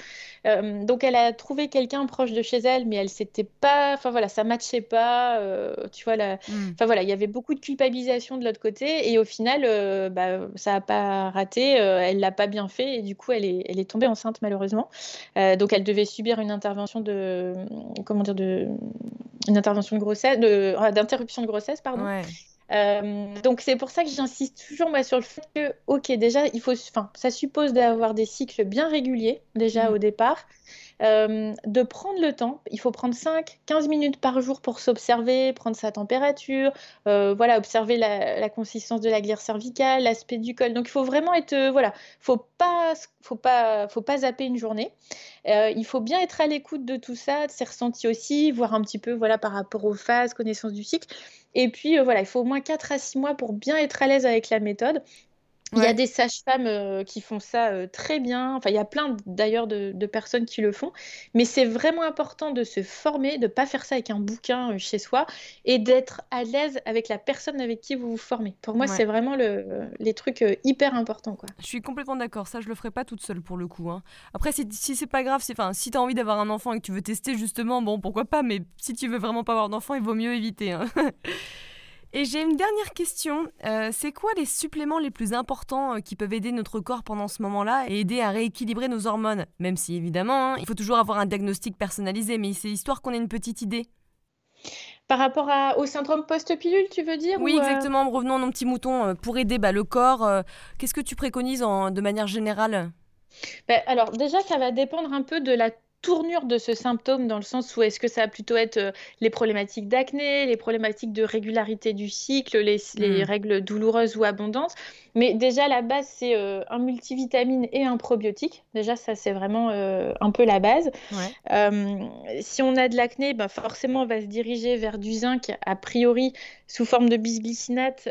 Euh, donc elle a trouvé quelqu'un proche de chez elle, mais elle s'était pas, enfin voilà, ça matchait pas. Euh, tu vois, la... Hmm. enfin voilà, il y avait beaucoup de culpabilisation de l'autre côté et au final, euh, bah, ça a pas raté, elle l'a pas bien fait et du coup elle est, elle est tombée enceinte malheureusement. donc elle devait subir une intervention de, comment dire, de, une intervention de grossesse, d'interruption de, grossesse, pardon. Ouais. Euh, donc c'est pour ça que j'insiste toujours moi sur le fait que ok déjà il faut enfin ça suppose d'avoir des cycles bien réguliers déjà mm. au départ de prendre le temps. Il faut prendre 5-15 minutes par jour pour s'observer, prendre sa température, voilà, observer la, consistance de la glaire cervicale, l'aspect du col. Donc il faut vraiment être, voilà, faut pas, faut pas, faut pas zapper une journée. il faut bien être à l'écoute de tout ça, de ses ressentis aussi, voir un petit peu, voilà, par rapport aux phases, connaissance du cycle. Et puis voilà, il faut au moins 4 à 6 mois pour bien être à l'aise avec la méthode. Il y a des sages-femmes euh, qui font ça euh, très bien. Enfin, il y a plein d'ailleurs de, personnes qui le font. Mais c'est vraiment important de se former, de ne pas faire ça avec un bouquin euh, chez soi et d'être à l'aise avec la personne avec qui vous vous formez. Pour moi, c'est vraiment le, les trucs hyper importants. Quoi. Je suis complètement d'accord. Ça, je le ferai pas toute seule pour le coup. Hein. Après, si, si c'est pas grave, enfin, si tu as envie d'avoir un enfant et que tu veux tester justement, bon, pourquoi pas. Mais si tu veux vraiment pas avoir d'enfant, il vaut mieux éviter. Hein. Et j'ai une dernière question. Euh, c'est quoi les suppléments les plus importants euh, qui peuvent aider notre corps pendant ce moment-là et aider à rééquilibrer nos hormones? Même si évidemment, hein, il faut toujours avoir un diagnostic personnalisé, mais c'est histoire qu'on ait une petite idée. Par rapport au syndrome post-pilule, tu veux dire Oui, euh exactement. Revenons à nos petits moutons. Pour aider bah, le corps, qu'est-ce que tu préconises de manière générale? Ben, alors déjà, ça va dépendre un peu de la tournure de ce symptôme dans le sens où est-ce que ça va plutôt être euh, les problématiques d'acné, les problématiques de régularité du cycle, les, les mmh. règles douloureuses ou abondantes. Mais déjà, la base, c'est euh, un multivitamine et un probiotique. Déjà, ça, c'est vraiment euh, un peu la base. si on a de l'acné, ben, forcément, on va se diriger vers du zinc, a priori, sous forme de bisglycinate.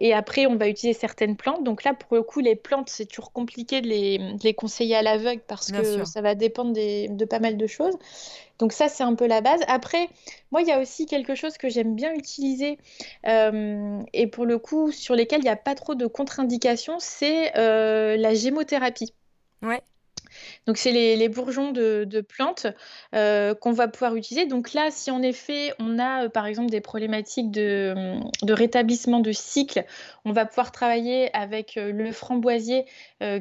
et après, on va utiliser certaines plantes. Donc là, pour le coup, les plantes, c'est toujours compliqué de les, conseiller à l'aveugle parce que ça va dépendre des, de pas mal de choses. Donc ça, c'est un peu la base. Après, moi, il y a aussi quelque chose que j'aime bien utiliser euh, et pour le coup, sur lesquels il n'y a pas trop de contre-indications, c'est euh, la gémothérapie. Ouais. Donc, c'est les, bourgeons de, plantes euh, qu'on va pouvoir utiliser. Donc là, si en effet, on a par exemple des problématiques de, de, rétablissement de cycle, on va pouvoir travailler avec le framboisier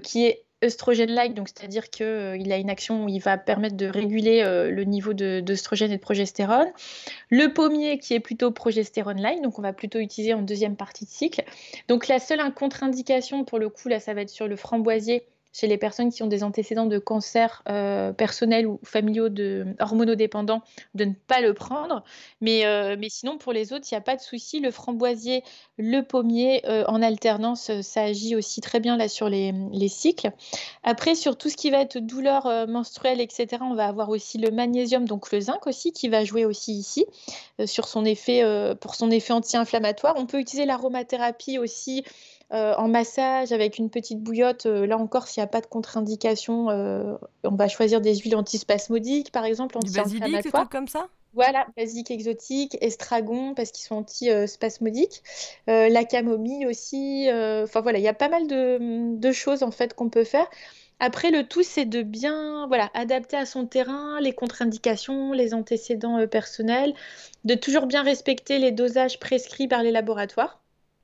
qui est œstrogène-like, donc c'est-à-dire qu'il euh, a une action où il va permettre de réguler euh, le niveau d'œstrogène et de progestérone. Le pommier qui est plutôt progestérone-like, donc on va plutôt utiliser en deuxième partie de cycle. Donc la seule contre-indication pour le coup, là, ça va être sur le framboisier chez les personnes qui ont des antécédents de cancer euh, personnels ou familiaux de, hormonodépendants, de ne pas le prendre. Mais, euh, mais sinon, pour les autres, il n'y a pas de souci. Le framboisier, le pommier, euh, en alternance, ça agit aussi très bien là sur les, les, cycles. Après, sur tout ce qui va être douleur menstruelle, etc., on va avoir aussi le magnésium, donc le zinc aussi, qui va jouer aussi ici sur son effet, pour son effet anti-inflammatoire. On peut utiliser l'aromathérapie aussi euh, en massage avec une petite bouillotte, euh, là encore, s'il n'y a pas de contre-indication, euh, on va choisir des huiles antispasmodiques, par exemple, anti-inflammatoires. Du basilic, comme ça? Voilà, basique exotique, estragon parce qu'ils sont anti-spasmodiques, la camomille aussi. Enfin voilà, il y a pas mal de, de choses en fait qu'on peut faire. Après, le tout, c'est de bien voilà, adapter à son terrain les contre-indications, les antécédents personnels, de toujours bien respecter les dosages prescrits par les laboratoires.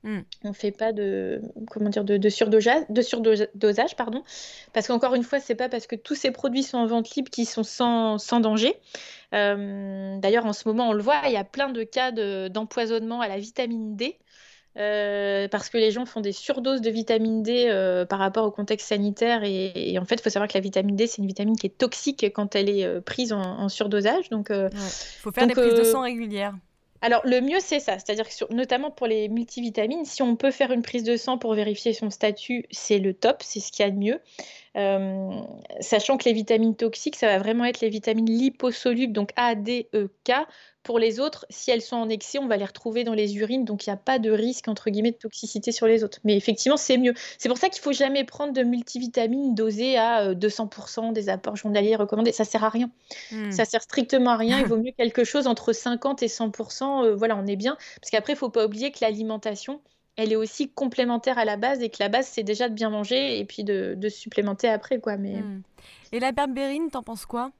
Mm. On ne fait pas de, comment dire, de, surdosage, de surdosage, pardon, parce qu'encore une fois, c'est pas parce que tous ces produits sont en vente libre qu'ils sont sans, danger. Euh, d'ailleurs, en ce moment, on le voit, il y a plein de cas d'empoisonnement à la vitamine D. Euh, parce que les gens font des surdoses de vitamine D euh, par rapport au contexte sanitaire. Et, en fait, il faut savoir que la vitamine D, c'est une vitamine qui est toxique quand elle est prise en, surdosage. Donc, il faut faire des prises de sang régulières. Alors, le mieux, c'est ça. C'est-à-dire que, notamment pour les multivitamines, si on peut faire une prise de sang pour vérifier son statut, c'est le top, c'est ce qu'il y a de mieux. Euh, sachant que les vitamines toxiques, ça va vraiment être les vitamines liposolubles, donc A, D, E, K. Pour les autres, si elles sont en excès, on va les retrouver dans les urines, donc il n'y a pas de risque entre guillemets de toxicité sur les autres. Mais effectivement, c'est mieux. C'est pour ça qu'il faut jamais prendre de multivitamines dosées à 200% euh, des apports journaliers recommandés. Ça sert à rien. Hmm. Ça sert strictement à rien. Il vaut mieux quelque chose entre 50 et 100%. Euh, voilà, on est bien. Parce qu'après, il faut pas oublier que l'alimentation, elle est aussi complémentaire à la base et que la base c'est déjà de bien manger et puis de, supplémenter après quoi. Mais hmm. et la berbérine, t'en penses quoi?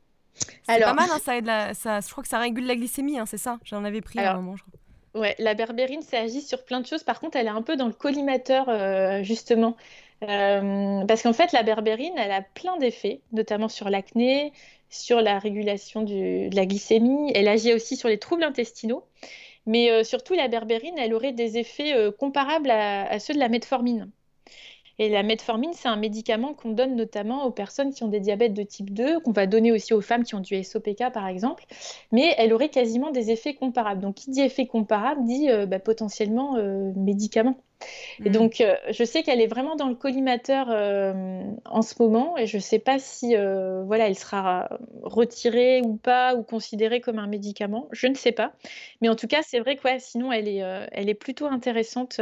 C'est pas mal, hein, ça aide ça, je crois que ça régule la glycémie, hein, c'est ça? J'en avais pris à un moment. Je crois. Ouais, la berbérine, ça agit sur plein de choses. Par contre, elle est un peu dans le collimateur, euh, justement. Euh, parce qu'en fait, la berbérine, elle a plein d'effets, notamment sur l'acné, sur la régulation de la glycémie. Elle agit aussi sur les troubles intestinaux. Mais euh, surtout, la berbérine, elle aurait des effets comparables à, ceux de la metformine. Et la metformine, c'est un médicament qu'on donne notamment aux personnes qui ont des diabètes de type 2, qu'on va donner aussi aux femmes qui ont du SOPK par exemple, mais elle aurait quasiment des effets comparables. Donc qui dit effet comparable dit euh, bah, potentiellement euh, médicament. Et mm. donc, euh, je sais qu'elle est vraiment dans le collimateur euh, en ce moment, et je ne sais pas si euh, voilà, elle sera retirée ou pas, ou considérée comme un médicament. Je ne sais pas. Mais en tout cas, c'est vrai que sinon, elle est, elle est plutôt intéressante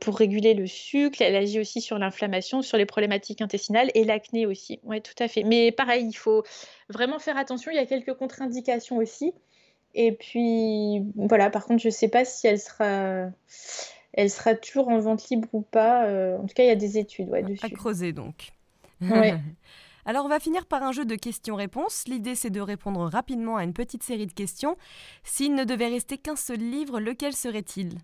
pour réguler le sucre. Elle agit aussi sur l'inflammation, sur les problématiques intestinales et l'acné aussi. Oui, tout à fait. Mais pareil, il faut vraiment faire attention. Il y a quelques contre-indications aussi. Et puis, voilà, par contre, je ne sais pas si elle sera elle sera toujours en vente libre ou pas. Euh, en tout cas, il y a des études ouais, dessus. À creuser donc. Alors on va finir par un jeu de questions-réponses. L'idée c'est de répondre rapidement à une petite série de questions. S'il ne devait rester qu'un seul livre, lequel serait-il?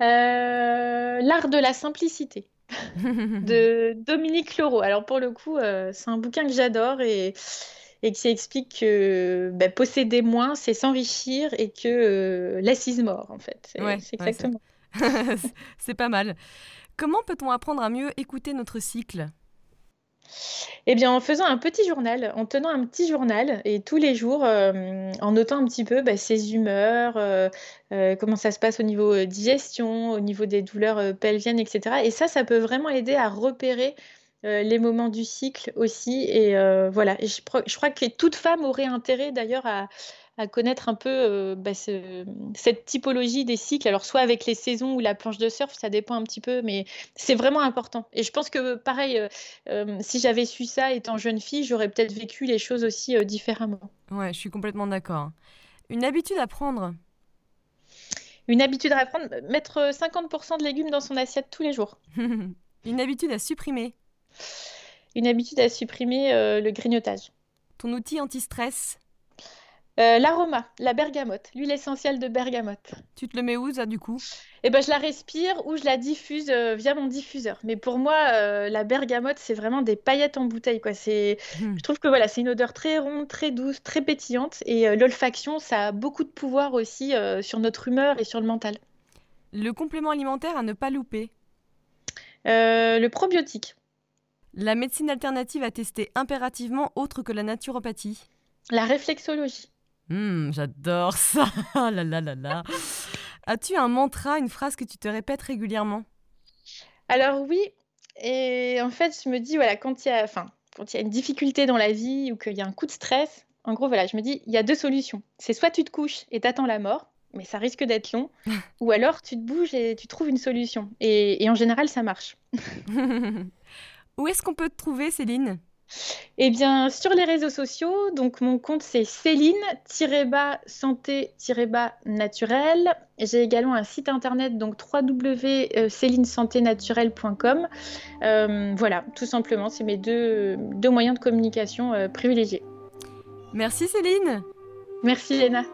Euh, L'art de la simplicité de Dominique Leroux. Alors pour le coup, euh, c'est un bouquin que j'adore et et qui explique que bah, posséder moins, c'est s'enrichir et que euh, l'assise mort, en fait. C'est exactement. c'est pas mal. Comment peut-on apprendre à mieux écouter notre cycle? Eh bien, en faisant un petit journal, en tenant un petit journal et tous les jours, euh, en notant un petit peu bah, ses humeurs, euh, comment ça se passe au niveau digestion, au niveau des douleurs pelviennes, etc. Et ça, ça peut vraiment aider à repérer euh, les moments du cycle aussi. Et euh, voilà, je, je, crois que toute femme aurait intérêt d'ailleurs à, connaître un peu euh, bah, cette typologie des cycles. Alors, soit avec les saisons ou la planche de surf, ça dépend un petit peu, mais c'est vraiment important. Et je pense que, pareil, si j'avais su ça étant jeune fille, j'aurais peut-être vécu les choses aussi différemment. Ouais, je suis complètement d'accord. Une habitude à prendre? Une habitude à prendre, mettre 50% de légumes dans son assiette tous les jours. Une habitude à supprimer? Une habitude à supprimer euh, le grignotage. Ton outil anti-stress? Euh, L'aroma, la bergamote, l'huile essentielle de bergamote. Tu te le mets où ça du coup? Eh ben je la respire ou je la diffuse euh, via mon diffuseur. Mais pour moi, la bergamote c'est vraiment des paillettes en bouteille quoi. C'est, hmm. je trouve que voilà, c'est une odeur très ronde, très douce, très pétillante et l'olfaction ça a beaucoup de pouvoir aussi sur notre humeur et sur le mental. Le complément alimentaire à ne pas louper? Le probiotique. La médecine alternative à tester impérativement autre que la naturopathie La réflexologie. Hum, j'adore ça. Ah là là là là. As-tu un mantra, une phrase que tu te répètes régulièrement? Alors oui, et en fait, je me dis voilà, quand il y a enfin, quand il y a une difficulté dans la vie ou qu'il y a un coup de stress, en gros voilà, je me dis il y a deux solutions. C'est soit tu te couches et t'attends la mort, mais ça risque d'être long, ou alors tu te bouges et tu trouves une solution. Et, et en général, ça marche. Où est-ce qu'on peut te trouver, Céline? Eh bien, sur les réseaux sociaux, donc mon compte c'est Céline-santé-naturelle. J'ai également un site internet, donc www.célinesanténaturelle.com. Euh, voilà, tout simplement, c'est mes deux, deux, moyens de communication euh, privilégiés. Merci Céline. Merci Léna.